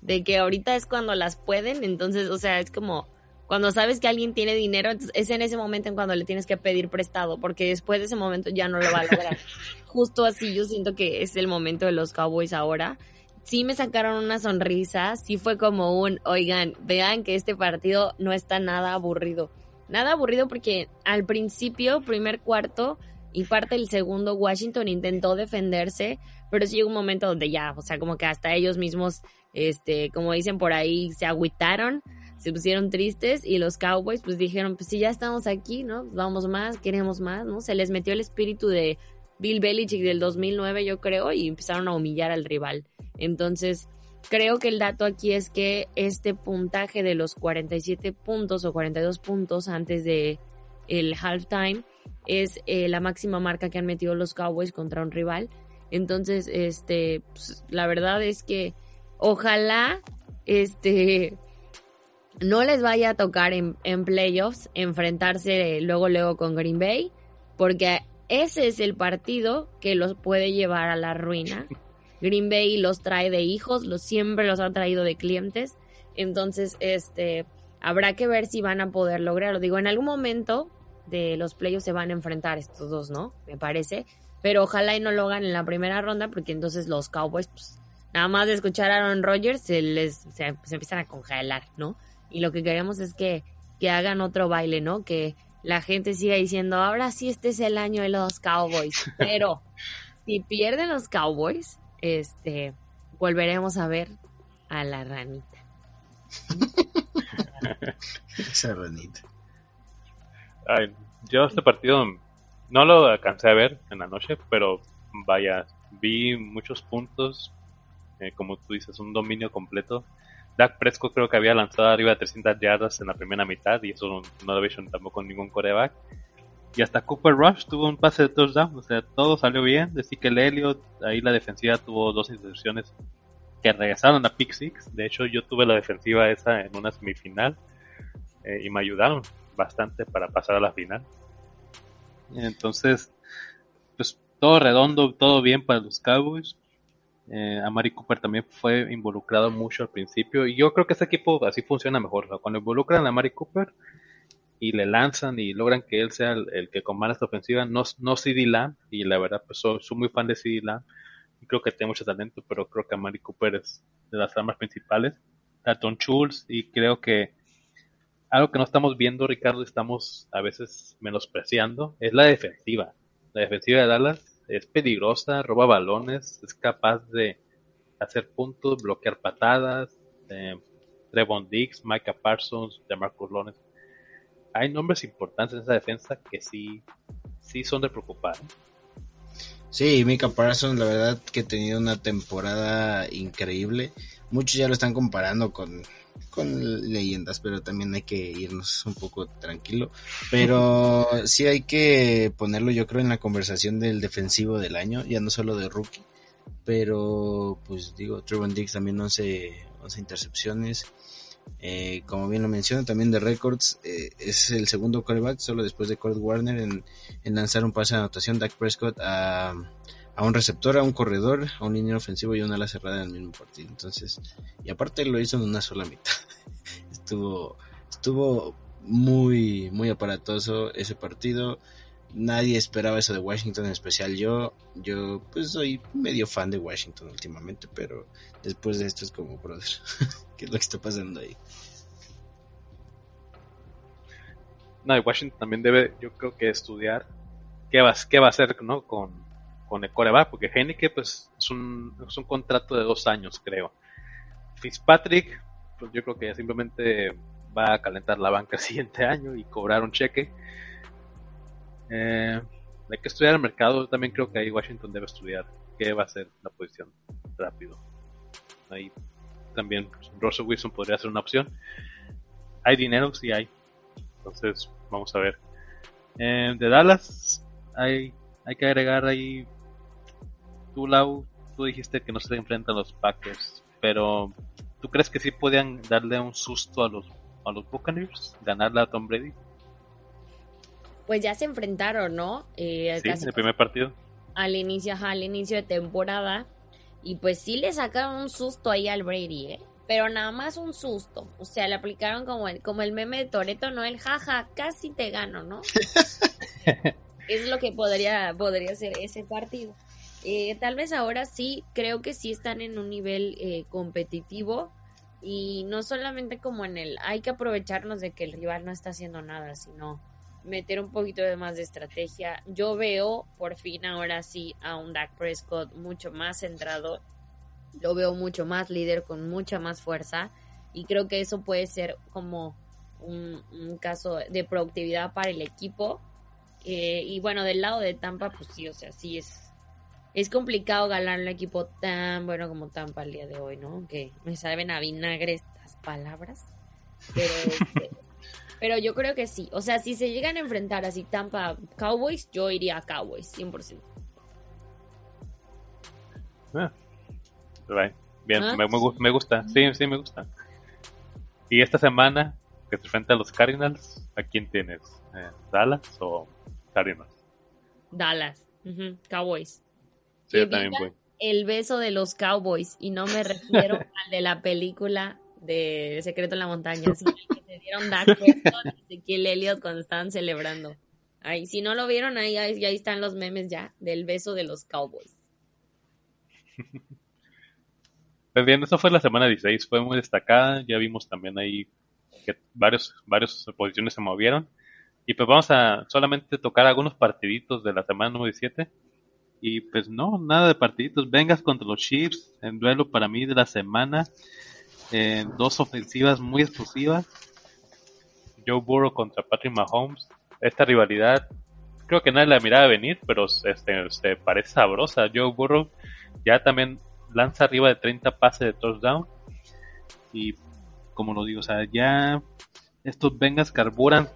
de que ahorita es cuando las pueden, entonces, o sea, es como cuando sabes que alguien tiene dinero, es en ese momento en cuando le tienes que pedir prestado, porque después de ese momento ya no lo va a lograr. Justo así yo siento que es el momento de los Cowboys ahora. Sí me sacaron una sonrisa, sí fue como un, oigan, vean que este partido no está nada aburrido nada aburrido porque al principio, primer cuarto y parte del segundo, Washington intentó defenderse, pero llegó un momento donde ya, o sea, como que hasta ellos mismos, este, como dicen por ahí, se agüitaron, se pusieron tristes y los Cowboys pues dijeron, pues si ya estamos aquí, ¿no? Vamos más, queremos más, ¿no? Se les metió el espíritu de Bill Belichick del 2009, yo creo, y empezaron a humillar al rival. Entonces, Creo que el dato aquí es que este puntaje de los 47 puntos o 42 puntos antes de el halftime es eh, la máxima marca que han metido los Cowboys contra un rival. Entonces, este, pues, la verdad es que ojalá, este, no les vaya a tocar en, en playoffs enfrentarse luego, luego con Green Bay, porque ese es el partido que los puede llevar a la ruina. Green Bay los trae de hijos, los siempre los ha traído de clientes. Entonces, este, habrá que ver si van a poder lograrlo. Digo, en algún momento de los playoffs se van a enfrentar estos dos, ¿no? Me parece. Pero ojalá y no lo hagan en la primera ronda, porque entonces los Cowboys, pues, nada más de escuchar a Aaron Rodgers, se les se, empiezan a congelar, ¿no? Y lo que queremos es que, que hagan otro baile, ¿no? Que la gente siga diciendo, ahora sí este es el año de los Cowboys. Pero si pierden los Cowboys, este, volveremos a ver a la ranita. Esa ranita. yo este partido no lo alcancé a ver en la noche, pero vaya, vi muchos puntos, eh, como tú dices, un dominio completo. Dak Prescott creo que había lanzado arriba de 300 yardas en la primera mitad y eso no, lo había tampoco ningún coreback. Y hasta Cooper Rush tuvo un pase de touchdown, o sea, todo salió bien. Decir que el Elliott, ahí la defensiva tuvo dos intercepciones que regresaron a pick six. De hecho, yo tuve la defensiva esa en una semifinal eh, y me ayudaron bastante para pasar a la final. Entonces, pues todo redondo, todo bien para los Cowboys. Eh, Amari Cooper también fue involucrado mucho al principio y yo creo que este equipo así funciona mejor. Cuando involucran a Amari Cooper, y le lanzan y logran que él sea el, que comanda esta ofensiva, no, no CD y la verdad pues soy, muy fan de CD y creo que tiene mucho talento, pero creo que Amari Cooper es de las armas principales, Tom Schultz, y creo que algo que no estamos viendo, Ricardo, estamos a veces menospreciando, es la defensiva. La defensiva de Dallas es peligrosa, roba balones, es capaz de hacer puntos, bloquear patadas. Eh, Trevon Diggs, Micah Parsons, DeMarcus Lawrence hay nombres importantes en esa defensa que sí, sí son de preocupar. Sí, Mika Parsons, la verdad que ha tenido una temporada increíble. Muchos ya lo están comparando con, con leyendas, pero también hay que irnos un poco tranquilo. Pero sí hay que ponerlo, yo creo, en la conversación del defensivo del año, ya no solo de rookie. Pero, pues digo, Trevon Diggs también 11, 11 intercepciones. Eh, como bien lo menciona, también de Records eh, es el segundo quarterback, solo después de Kurt Warner, en, lanzar un pase de anotación. Dak Prescott a, un receptor, a un corredor, a un línea ofensivo y una ala cerrada en el mismo partido. Entonces, y aparte lo hizo en una sola mitad. estuvo, estuvo muy, muy aparatoso ese partido. Nadie esperaba eso de Washington, en especial yo. Yo, pues, soy medio fan de Washington últimamente, pero después de esto es como, brother, ¿qué es lo que está pasando ahí? No, y Washington también debe, yo creo que estudiar qué va, qué va a hacer, ¿no? Con, con el coreback, porque Heineke, pues, es un, es un contrato de dos años, creo. Fitzpatrick, pues yo creo que simplemente va a calentar la banca el siguiente año y cobrar un cheque. Eh, hay que estudiar el mercado. También creo que ahí Washington debe estudiar qué va a ser la posición rápido. Ahí también pues, Russell Wilson podría ser una opción. Hay dinero, sí hay. Entonces, vamos a ver. Eh, de Dallas, hay, hay que agregar ahí. Tú, Lau, tú dijiste que no se enfrentan los Packers, pero ¿tú crees que sí podían darle un susto a los, a los Buccaneers? ¿Ganarle a Tom Brady? Pues ya se enfrentaron, ¿no? Eh, sí, en el primer partido. Al inicio, al inicio de temporada. Y pues sí le sacaron un susto ahí al Brady, ¿eh? Pero nada más un susto. O sea, le aplicaron como el, como el meme de Toreto, ¿no? El jaja, casi te gano, ¿no? es lo que podría, podría ser ese partido. Eh, tal vez ahora sí, creo que sí están en un nivel eh, competitivo y no solamente como en el hay que aprovecharnos de que el rival no está haciendo nada, sino meter un poquito de más de estrategia. Yo veo por fin ahora sí a un Dak Prescott mucho más centrado, lo veo mucho más líder con mucha más fuerza y creo que eso puede ser como un, caso de productividad para el equipo. Eh, y bueno, del lado de Tampa, pues sí, o sea, sí es, es complicado ganar un equipo tan bueno como Tampa el día de hoy, ¿no? Que me saben a vinagre estas palabras. Pero este, Pero yo creo que sí. O sea, si se llegan a enfrentar así Tampa Cowboys, yo iría a Cowboys, 100%. Ah, bien, ¿Ah? me, gusta. Sí, sí, me gusta. Y esta semana que se enfrenta a los Cardinals, ¿a quién tienes? Eh, ¿Dallas o Cardinals? Dallas, Cowboys. Sí, yo también voy. El beso de los Cowboys, y no me refiero al de la película de Secreto en la Montaña, sino dieron Dak Prescott y Ezequiel Elliott cuando estaban celebrando. Ahí, si no lo vieron, ahí, ahí, están los memes ya del beso de los Cowboys. Pues bien, eso fue la semana 16, fue muy destacada, ya vimos también ahí que varios, varios posiciones se movieron. Y pues vamos a solamente tocar algunos partiditos de la semana número 17. Y pues no, nada de partiditos. Vengas contra los Chiefs en duelo para mí de la semana dos ofensivas muy explosivas. Joe Burrow contra Patrick Mahomes. Esta rivalidad creo que nadie la miraba venir, pero este, parece sabrosa. Joe Burrow ya también lanza arriba de 30 pases de touchdown. Y como lo digo, o sea, ya estos Bengals carburan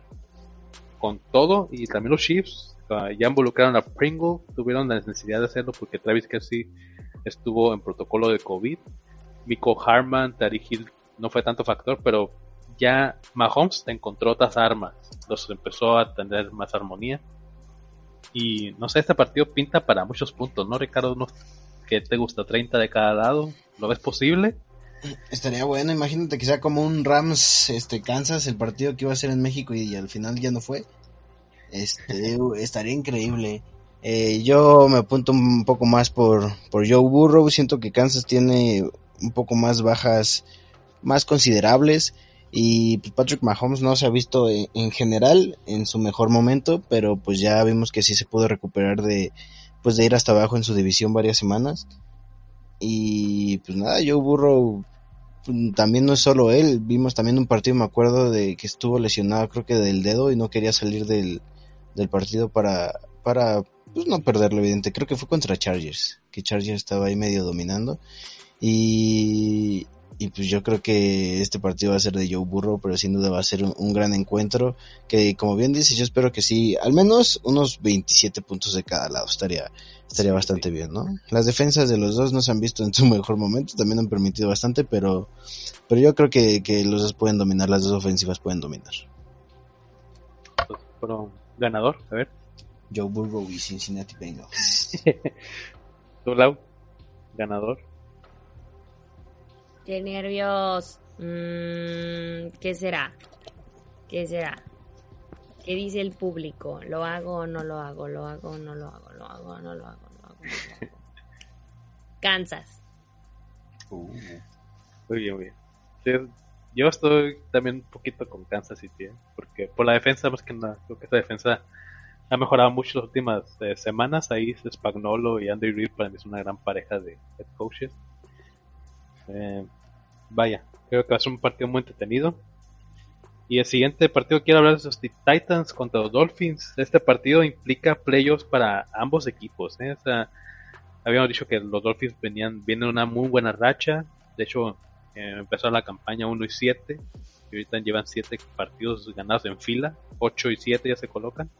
con todo y también los Chiefs ah, ya involucraron a Pringle, tuvieron la necesidad de hacerlo porque Travis Kelsey estuvo en protocolo de COVID Miko Harman, Tariq Hill no fue tanto factor, pero ya Mahomes encontró otras armas, los empezó a tener más armonía. Y no sé, este partido pinta para muchos puntos, ¿no, Ricardo? ¿No? ¿Qué te gusta? ¿30 de cada lado? ¿Lo ves posible? Estaría bueno, imagínate que sea como un Rams este Kansas, el partido que iba a ser en México y, al final ya no fue. Este, estaría increíble. Eh, yo me apunto un poco más por, por Joe Burrow. Siento que Kansas tiene un poco más bajas, más considerables. Y pues, Patrick Mahomes no se ha visto en, general en su mejor momento, pero pues ya vimos que sí se pudo recuperar de, pues de ir hasta abajo en su división varias semanas. Y pues nada, Joe Burrow mm, también no es solo él, vimos también un partido, me acuerdo de que estuvo lesionado creo que del dedo y no quería salir del, del partido para, para pues no perderlo evidente, creo que fue contra Chargers, que Chargers estaba ahí medio dominando. Y, y pues yo creo que este partido va a ser de Joe Burrow, pero sin duda va a ser un, gran encuentro. Que como bien dice, yo espero que sí, al menos unos 27 puntos de cada lado. Estaría, estaría bastante bien, ¿no? Las defensas de los dos no se han visto en su mejor momento, también han permitido bastante, pero, pero yo creo que, que los dos pueden dominar, las dos ofensivas pueden dominar. Pero, ganador, a ver. Joe Burrow y Cincinnati Bengals. ¿Tu lado? Ganador. Qué nervios. Mm, ¿Qué será? ¿Qué será? ¿Qué dice el público? ¿Lo hago o no lo hago? ¿Lo hago o no lo hago? ¿Lo hago o no lo hago? ¿Lo hago, Kansas. Uh, muy bien, muy bien. yo estoy también un poquito con Kansas City, ¿eh? porque por la defensa, más que nada, creo que esta defensa ha mejorado mucho las últimas eh, semanas. Ahí Spagnolo y Andy Reid para mí es una gran pareja de head coaches. Eh, vaya, creo que va a ser un partido muy entretenido. Y el siguiente partido quiero hablar de los Titans contra los Dolphins. Este partido implica playoffs para ambos equipos. ¿eh? habíamos dicho que los Dolphins venían vienen una muy buena racha. De hecho, eh, empezó la campaña 1 y 7. Y ahorita llevan 7 partidos ganados en fila. 8 y 7 ya se colocan.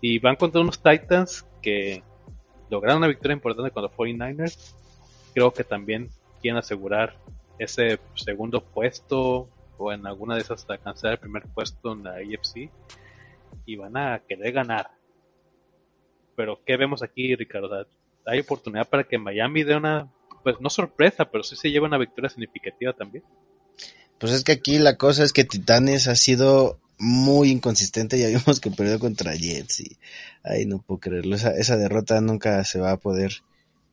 Y van contra unos Titans que lograron una victoria importante contra 49ers. Creo que también quieren asegurar ese segundo puesto o en alguna de esas alcanzar el primer puesto en la AFC y van a querer ganar. Pero ¿qué vemos aquí, Ricardo? Hay oportunidad para que Miami dé una, pues no sorpresa, pero sí se lleve una victoria significativa también. Pues es que aquí la cosa es que Titanes ha sido muy inconsistente, ya vimos que perdió contra Jets y ahí no puedo creerlo, esa, esa derrota nunca se va a poder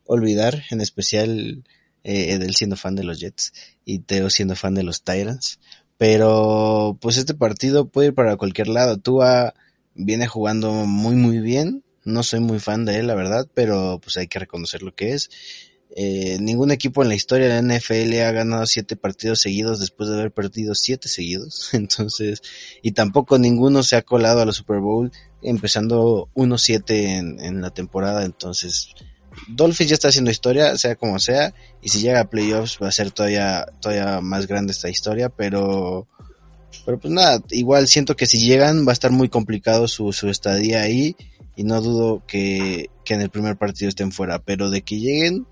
olvidar, en especial eh, Edel siendo fan de los Jets y Teo siendo fan de los Tyrants. Pero pues este partido puede ir para cualquier lado. Tua viene jugando muy muy bien. No soy muy fan de él, la verdad, pero pues hay que reconocer lo que es. Eh, ningún equipo en la historia de la NFL ha ganado siete partidos seguidos después de haber perdido siete seguidos. Entonces, y tampoco ninguno se ha colado a la Super Bowl empezando 1-7 en, en la temporada. Entonces, Dolphins ya está haciendo historia, sea como sea, y si llega a playoffs va a ser todavía, todavía más grande esta historia, pero, pero pues nada, igual siento que si llegan va a estar muy complicado su, su estadía ahí, y no dudo que, que en el primer partido estén fuera, pero de que lleguen,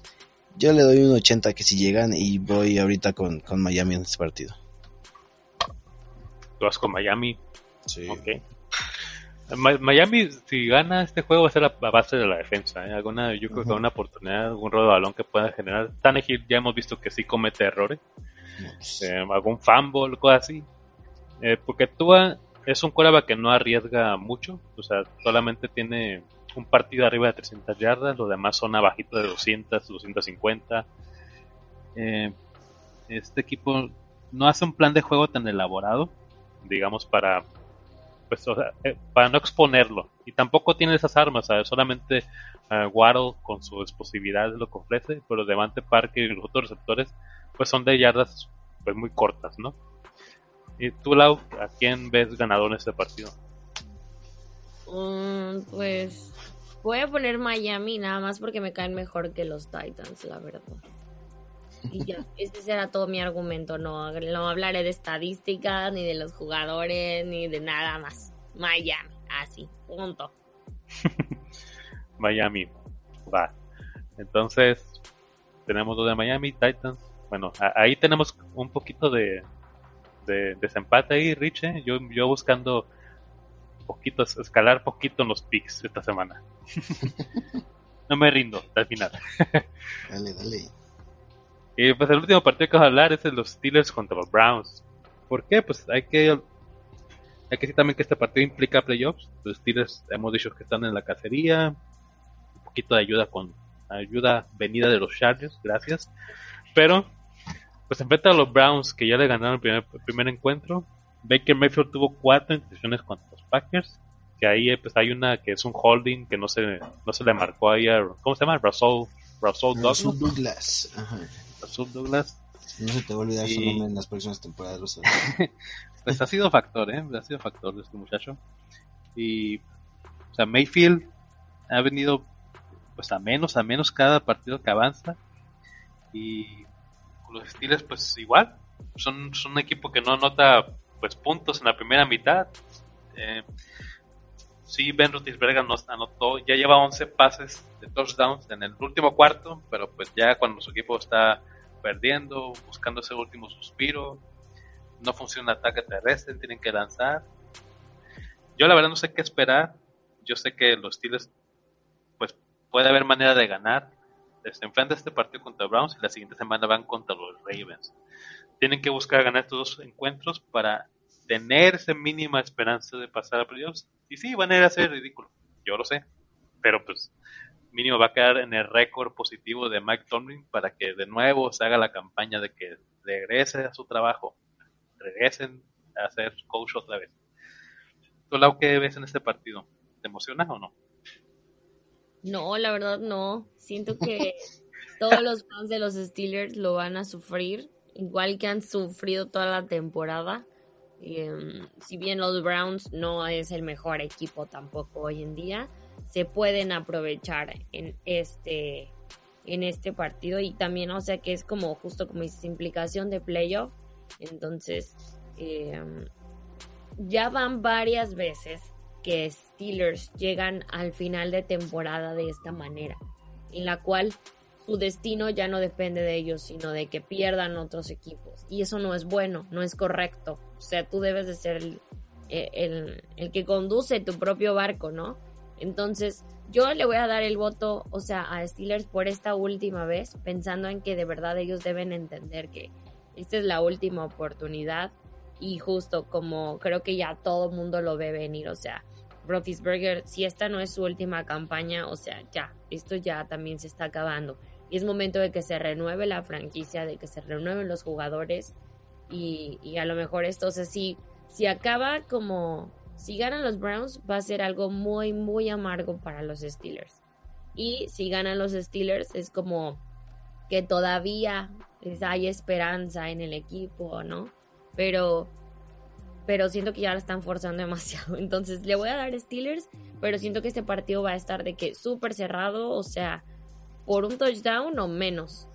yo le doy un 80 que si llegan y voy ahorita con, con Miami en este partido. ¿Tú vas con Miami? Sí. Ok. Miami, si gana este juego, va a ser la, base de la defensa. ¿eh? Alguna, yo creo que una oportunidad, algún rodo de balón que pueda generar. Tannehill ya hemos visto que sí comete errores. Eh, algún fumble, cosas así. Eh, porque Tua es un quarterback que no arriesga mucho. O sea, solamente tiene un partido arriba de 300 yardas. Los demás son abajito de 200, 250. este equipo no hace un plan de juego tan elaborado, digamos, para pues, eh, para no exponerlo. Y tampoco tiene esas armas, solamente uh, Waddle con su explosividad lo que ofrece, pero Devante Parker y los otros receptores pues son de yardas pues muy cortas, ¿no? ¿Y tú, Lau, a quién ves ganador en este partido? Mm, pues voy a poner Miami nada más porque me caen mejor que los Titans, la verdad. Y ya, ese será todo mi argumento. No, no hablaré de estadísticas, ni de los jugadores, ni de nada más. Miami, así, punto. Miami, va. Entonces, tenemos lo de Miami, Titans. Bueno, ahí tenemos un poquito de, de desempate ahí, Rich. ¿eh? Yo, yo buscando poquito, escalar poquito en los picks esta semana. no me rindo al final. dale, dale. Y pues el último partido que vamos a hablar es de los Steelers contra los Browns. ¿Por qué? Pues hay que hay que decir también que este partido implica playoffs. Los Steelers hemos dicho que están en la cacería. Un poquito de ayuda con ayuda venida de los Chargers, gracias. Pero pues enfrenta a los Browns que ya le ganaron el primer, primer encuentro. Baker Mayfield tuvo cuatro intenciones contra los Packers. Que ahí pues hay una que es un holding que no se, no se le marcó ahí a, ¿cómo se llama? Russell, Russell Douglas. Russell Douglas. Ajá. Douglas. No se te va a olvidar su nombre en las próximas temporadas. pues ha sido factor, ¿eh? Ha sido factor de este muchacho. Y, o sea, Mayfield ha venido, pues a menos, a menos cada partido que avanza. Y los Steelers, pues igual. Son, son un equipo que no nota, pues, puntos en la primera mitad. Eh, sí, Ben Roethlisberger nos anotó, ya lleva 11 pases de touchdowns en el último cuarto, pero pues ya cuando su equipo está perdiendo, buscando ese último suspiro. No funciona el ataque terrestre, tienen que lanzar. Yo la verdad no sé qué esperar. Yo sé que los Steelers, pues puede haber manera de ganar. Se enfrenta este partido contra Browns y la siguiente semana van contra los Ravens. Tienen que buscar ganar estos dos encuentros para tener esa mínima esperanza de pasar a playoffs. Y sí, van a ir a ser ridículo. Yo lo sé. Pero pues mínimo va a quedar en el récord positivo de Mike Tomlin para que de nuevo se haga la campaña de que regrese a su trabajo, regresen a ser coach otra vez. ¿Tú, Lau, qué ves en este partido? ¿Te emocionas o no? No, la verdad no. Siento que todos los fans de los Steelers lo van a sufrir, igual que han sufrido toda la temporada. Em, si bien los Browns no es el mejor equipo tampoco hoy en día, se pueden aprovechar en este en este partido y también, o sea, que es como justo como dices, implicación de playoff. Entonces, em, ya van varias veces que Steelers llegan al final de temporada de esta manera, en la cual su destino ya no depende de ellos, sino de que pierdan otros equipos. Y eso no es bueno, no es correcto. O sea, tú debes de ser el, el, el que conduce tu propio barco, ¿no? Entonces, yo le voy a dar el voto, o sea, a Steelers por esta última vez, pensando en que de verdad ellos deben entender que esta es la última oportunidad y justo como creo que ya todo mundo lo ve venir, o sea, Roethlisberger, si esta no es su última campaña, o sea, ya, esto ya también se está acabando. Y es momento de que se renueve la franquicia, de que se renueven los jugadores y, y a lo mejor esto, o sea, si, si acaba como si ganan los Browns va a ser algo muy, muy amargo para los Steelers. Y si ganan los Steelers es como que todavía hay esperanza en el equipo, ¿no? Pero, pero siento que ya la están forzando demasiado. Entonces le voy a dar Steelers, pero siento que este partido va a estar de que súper cerrado, o sea, por un touchdown o menos.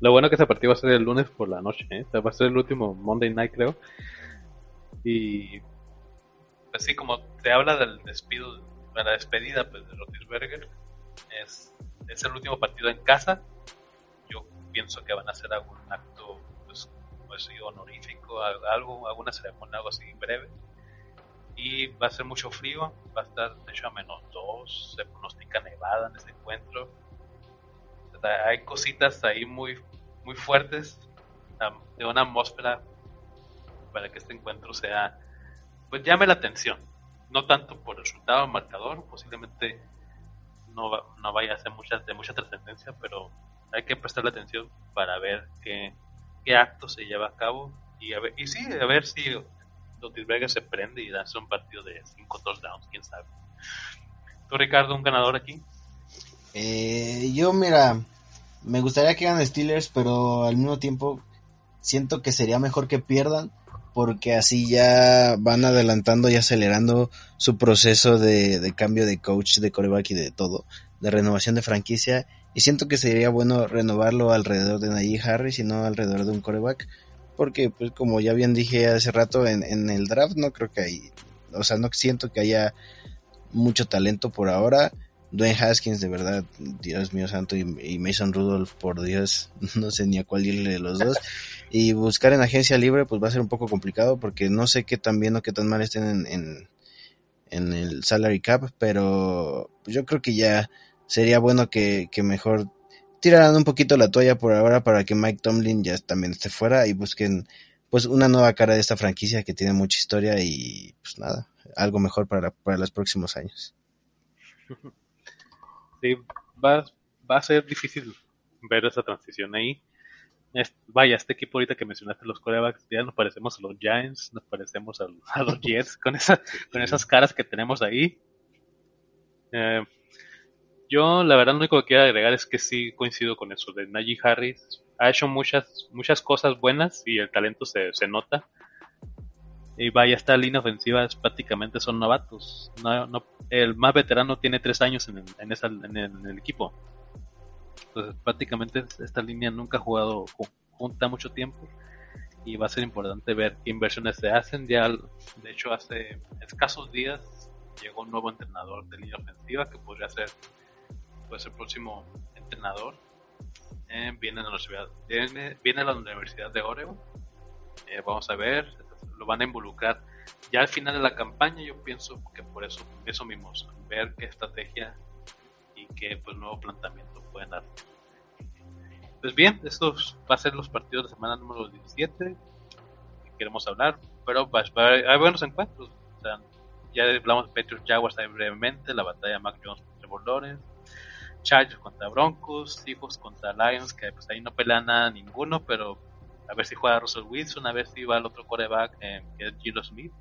Lo bueno que este partido va a ser el lunes por la noche, ¿eh? va a ser el último Monday Night, creo. Y así como te habla del despido, de la despedida pues, de Rotisberger, es, es el último partido en casa. Yo pienso que van a hacer algún acto pues, pues honorífico, algo, alguna ceremonia, algo así breve. Y va a ser mucho frío, va a estar de hecho a menos 2, se pronostica nevada en este encuentro. Hay cositas ahí muy, muy fuertes de una atmósfera para que este encuentro sea, pues llame la atención. No tanto por el resultado marcador, posiblemente no, no vaya a ser mucha, de mucha trascendencia, pero hay que prestarle atención para ver qué, qué acto se lleva a cabo y, a ver, y sí, a ver si Vega se prende y da un partido de 5 touchdowns, quién sabe. ¿Tú, Ricardo, un ganador aquí? Eh, yo, mira, me gustaría que ganen Steelers, pero al mismo tiempo siento que sería mejor que pierdan porque así ya van adelantando y acelerando su proceso de, cambio de coach, de coreback y de todo, de renovación de franquicia. Y siento que sería bueno renovarlo alrededor de Najee Harris y no alrededor de un coreback, porque pues como ya bien dije hace rato en, en el draft no creo que hay, o sea, no siento que haya mucho talento por ahora. Dwayne Haskins, de verdad, Dios mío santo, y, Mason Rudolph, por Dios, no sé ni a cuál irle de los dos. Y buscar en agencia libre, pues va a ser un poco complicado porque no sé qué tan bien o qué tan mal estén en, en, el salary cap, pero yo creo que ya sería bueno que, que mejor tiraran un poquito la toalla por ahora para que Mike Tomlin ya también esté fuera y busquen pues una nueva cara de esta franquicia que tiene mucha historia y pues nada, algo mejor para, para los próximos años. sí, va, va a ser difícil ver esa transición ahí. vaya, este equipo ahorita que mencionaste, los corebacks, ya nos parecemos a los Giants, nos parecemos a, los Jets, con, esa, con esas caras que tenemos ahí. Eh, yo, la verdad, lo único que quiero agregar es que sí coincido con eso de Najee Harris. Ha hecho muchas, muchas cosas buenas y el talento se, se nota y vaya, esta línea ofensiva es, prácticamente son novatos. No, el más veterano tiene tres años en, en, esa, en, el, equipo. Entonces, prácticamente esta línea nunca ha jugado junta mucho tiempo y va a ser importante ver qué inversiones se hacen. Ya, de hecho, hace escasos días llegó un nuevo entrenador de línea ofensiva que podría ser pues, el próximo entrenador. Eh, viene, a la universidad, viene, viene a la Universidad de Oregon. Eh, vamos a ver, lo van a involucrar ya al final de la campaña yo pienso que por eso eso mismo ver qué estrategia y qué pues nuevo planteamiento pueden dar. Pues bien estos va a ser los partidos de semana número 17 que queremos hablar pero hay buenos encuentros ya hablamos de Patriots Jaguars brevemente la batalla de Mac Jones contra Lawrence Chargers contra Broncos Hijos contra Lions que pues ahí no pelean nada ninguno pero a ver si juega Russell Wilson, a ver si va el otro coreback eh, que es Gino Smith.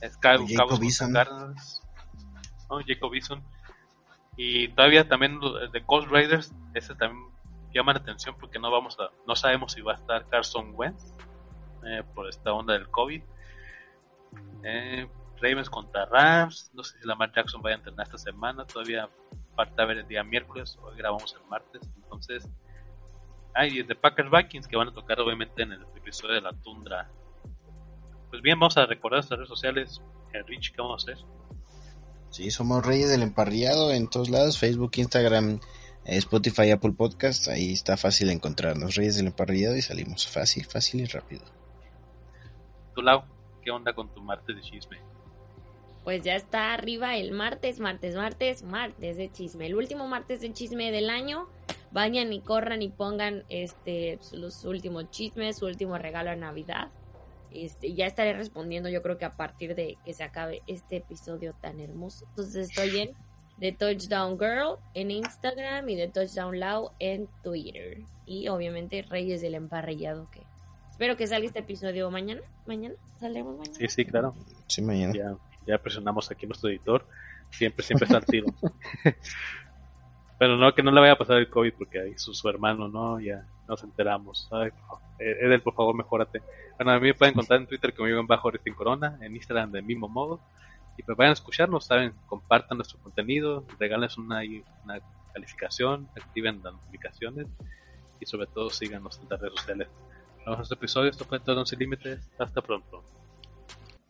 Es Jacob Cardinals. No, Jacob Eason. Y todavía también de Cold Raiders, ese también llama la atención porque no vamos a, no sabemos si va a estar Carson Wentz eh, por esta onda del COVID. Eh, Ravens contra Rams. No sé si Lamar Jackson vaya a entrenar esta semana. Todavía falta ver el día miércoles. Hoy grabamos el martes. Entonces, hay de Packers Vikings que van a tocar obviamente en el episodio de la tundra. Pues bien, vamos a recordar nuestras redes sociales. Rich, ¿qué vamos a hacer? Sí, somos Reyes del Emparrillado en todos lados: Facebook, Instagram, Spotify, Apple Podcast. Ahí está fácil encontrarnos. Reyes del Emparrillado y salimos fácil, fácil y rápido. Tu lado, ¿qué onda con tu martes de chisme? Pues ya está arriba el martes, martes, martes, martes de chisme. El último martes de chisme del año vayan y corran y pongan este los últimos chismes, su último regalo de Navidad. Este, ya estaré respondiendo yo creo que a partir de que se acabe este episodio tan hermoso. Entonces estoy en The Touchdown Girl en Instagram y The Touchdown Lau en Twitter. Y obviamente Reyes del Emparrillado que espero que salga este episodio mañana. ¿Mañana? ¿Saldremos mañana? Sí, sí, claro. Sí, mañana. Ya, ya presionamos aquí a nuestro editor. Siempre, siempre está al tiro. Pero no, que no le vaya a pasar el COVID porque ahí su, su hermano, ¿no? Ya nos enteramos. Ay, eh, Edel, por favor, mejórate. Bueno, a mí me pueden contar en Twitter conmigo en bajo Restin Corona, en Instagram de mismo modo. Y pues vayan a escucharnos, ¿saben? Compartan nuestro contenido, regalen una, una calificación, activen las notificaciones y sobre todo síganos en las redes sociales. Vamos a este episodio, esto fue todo Sin Límites. Hasta pronto.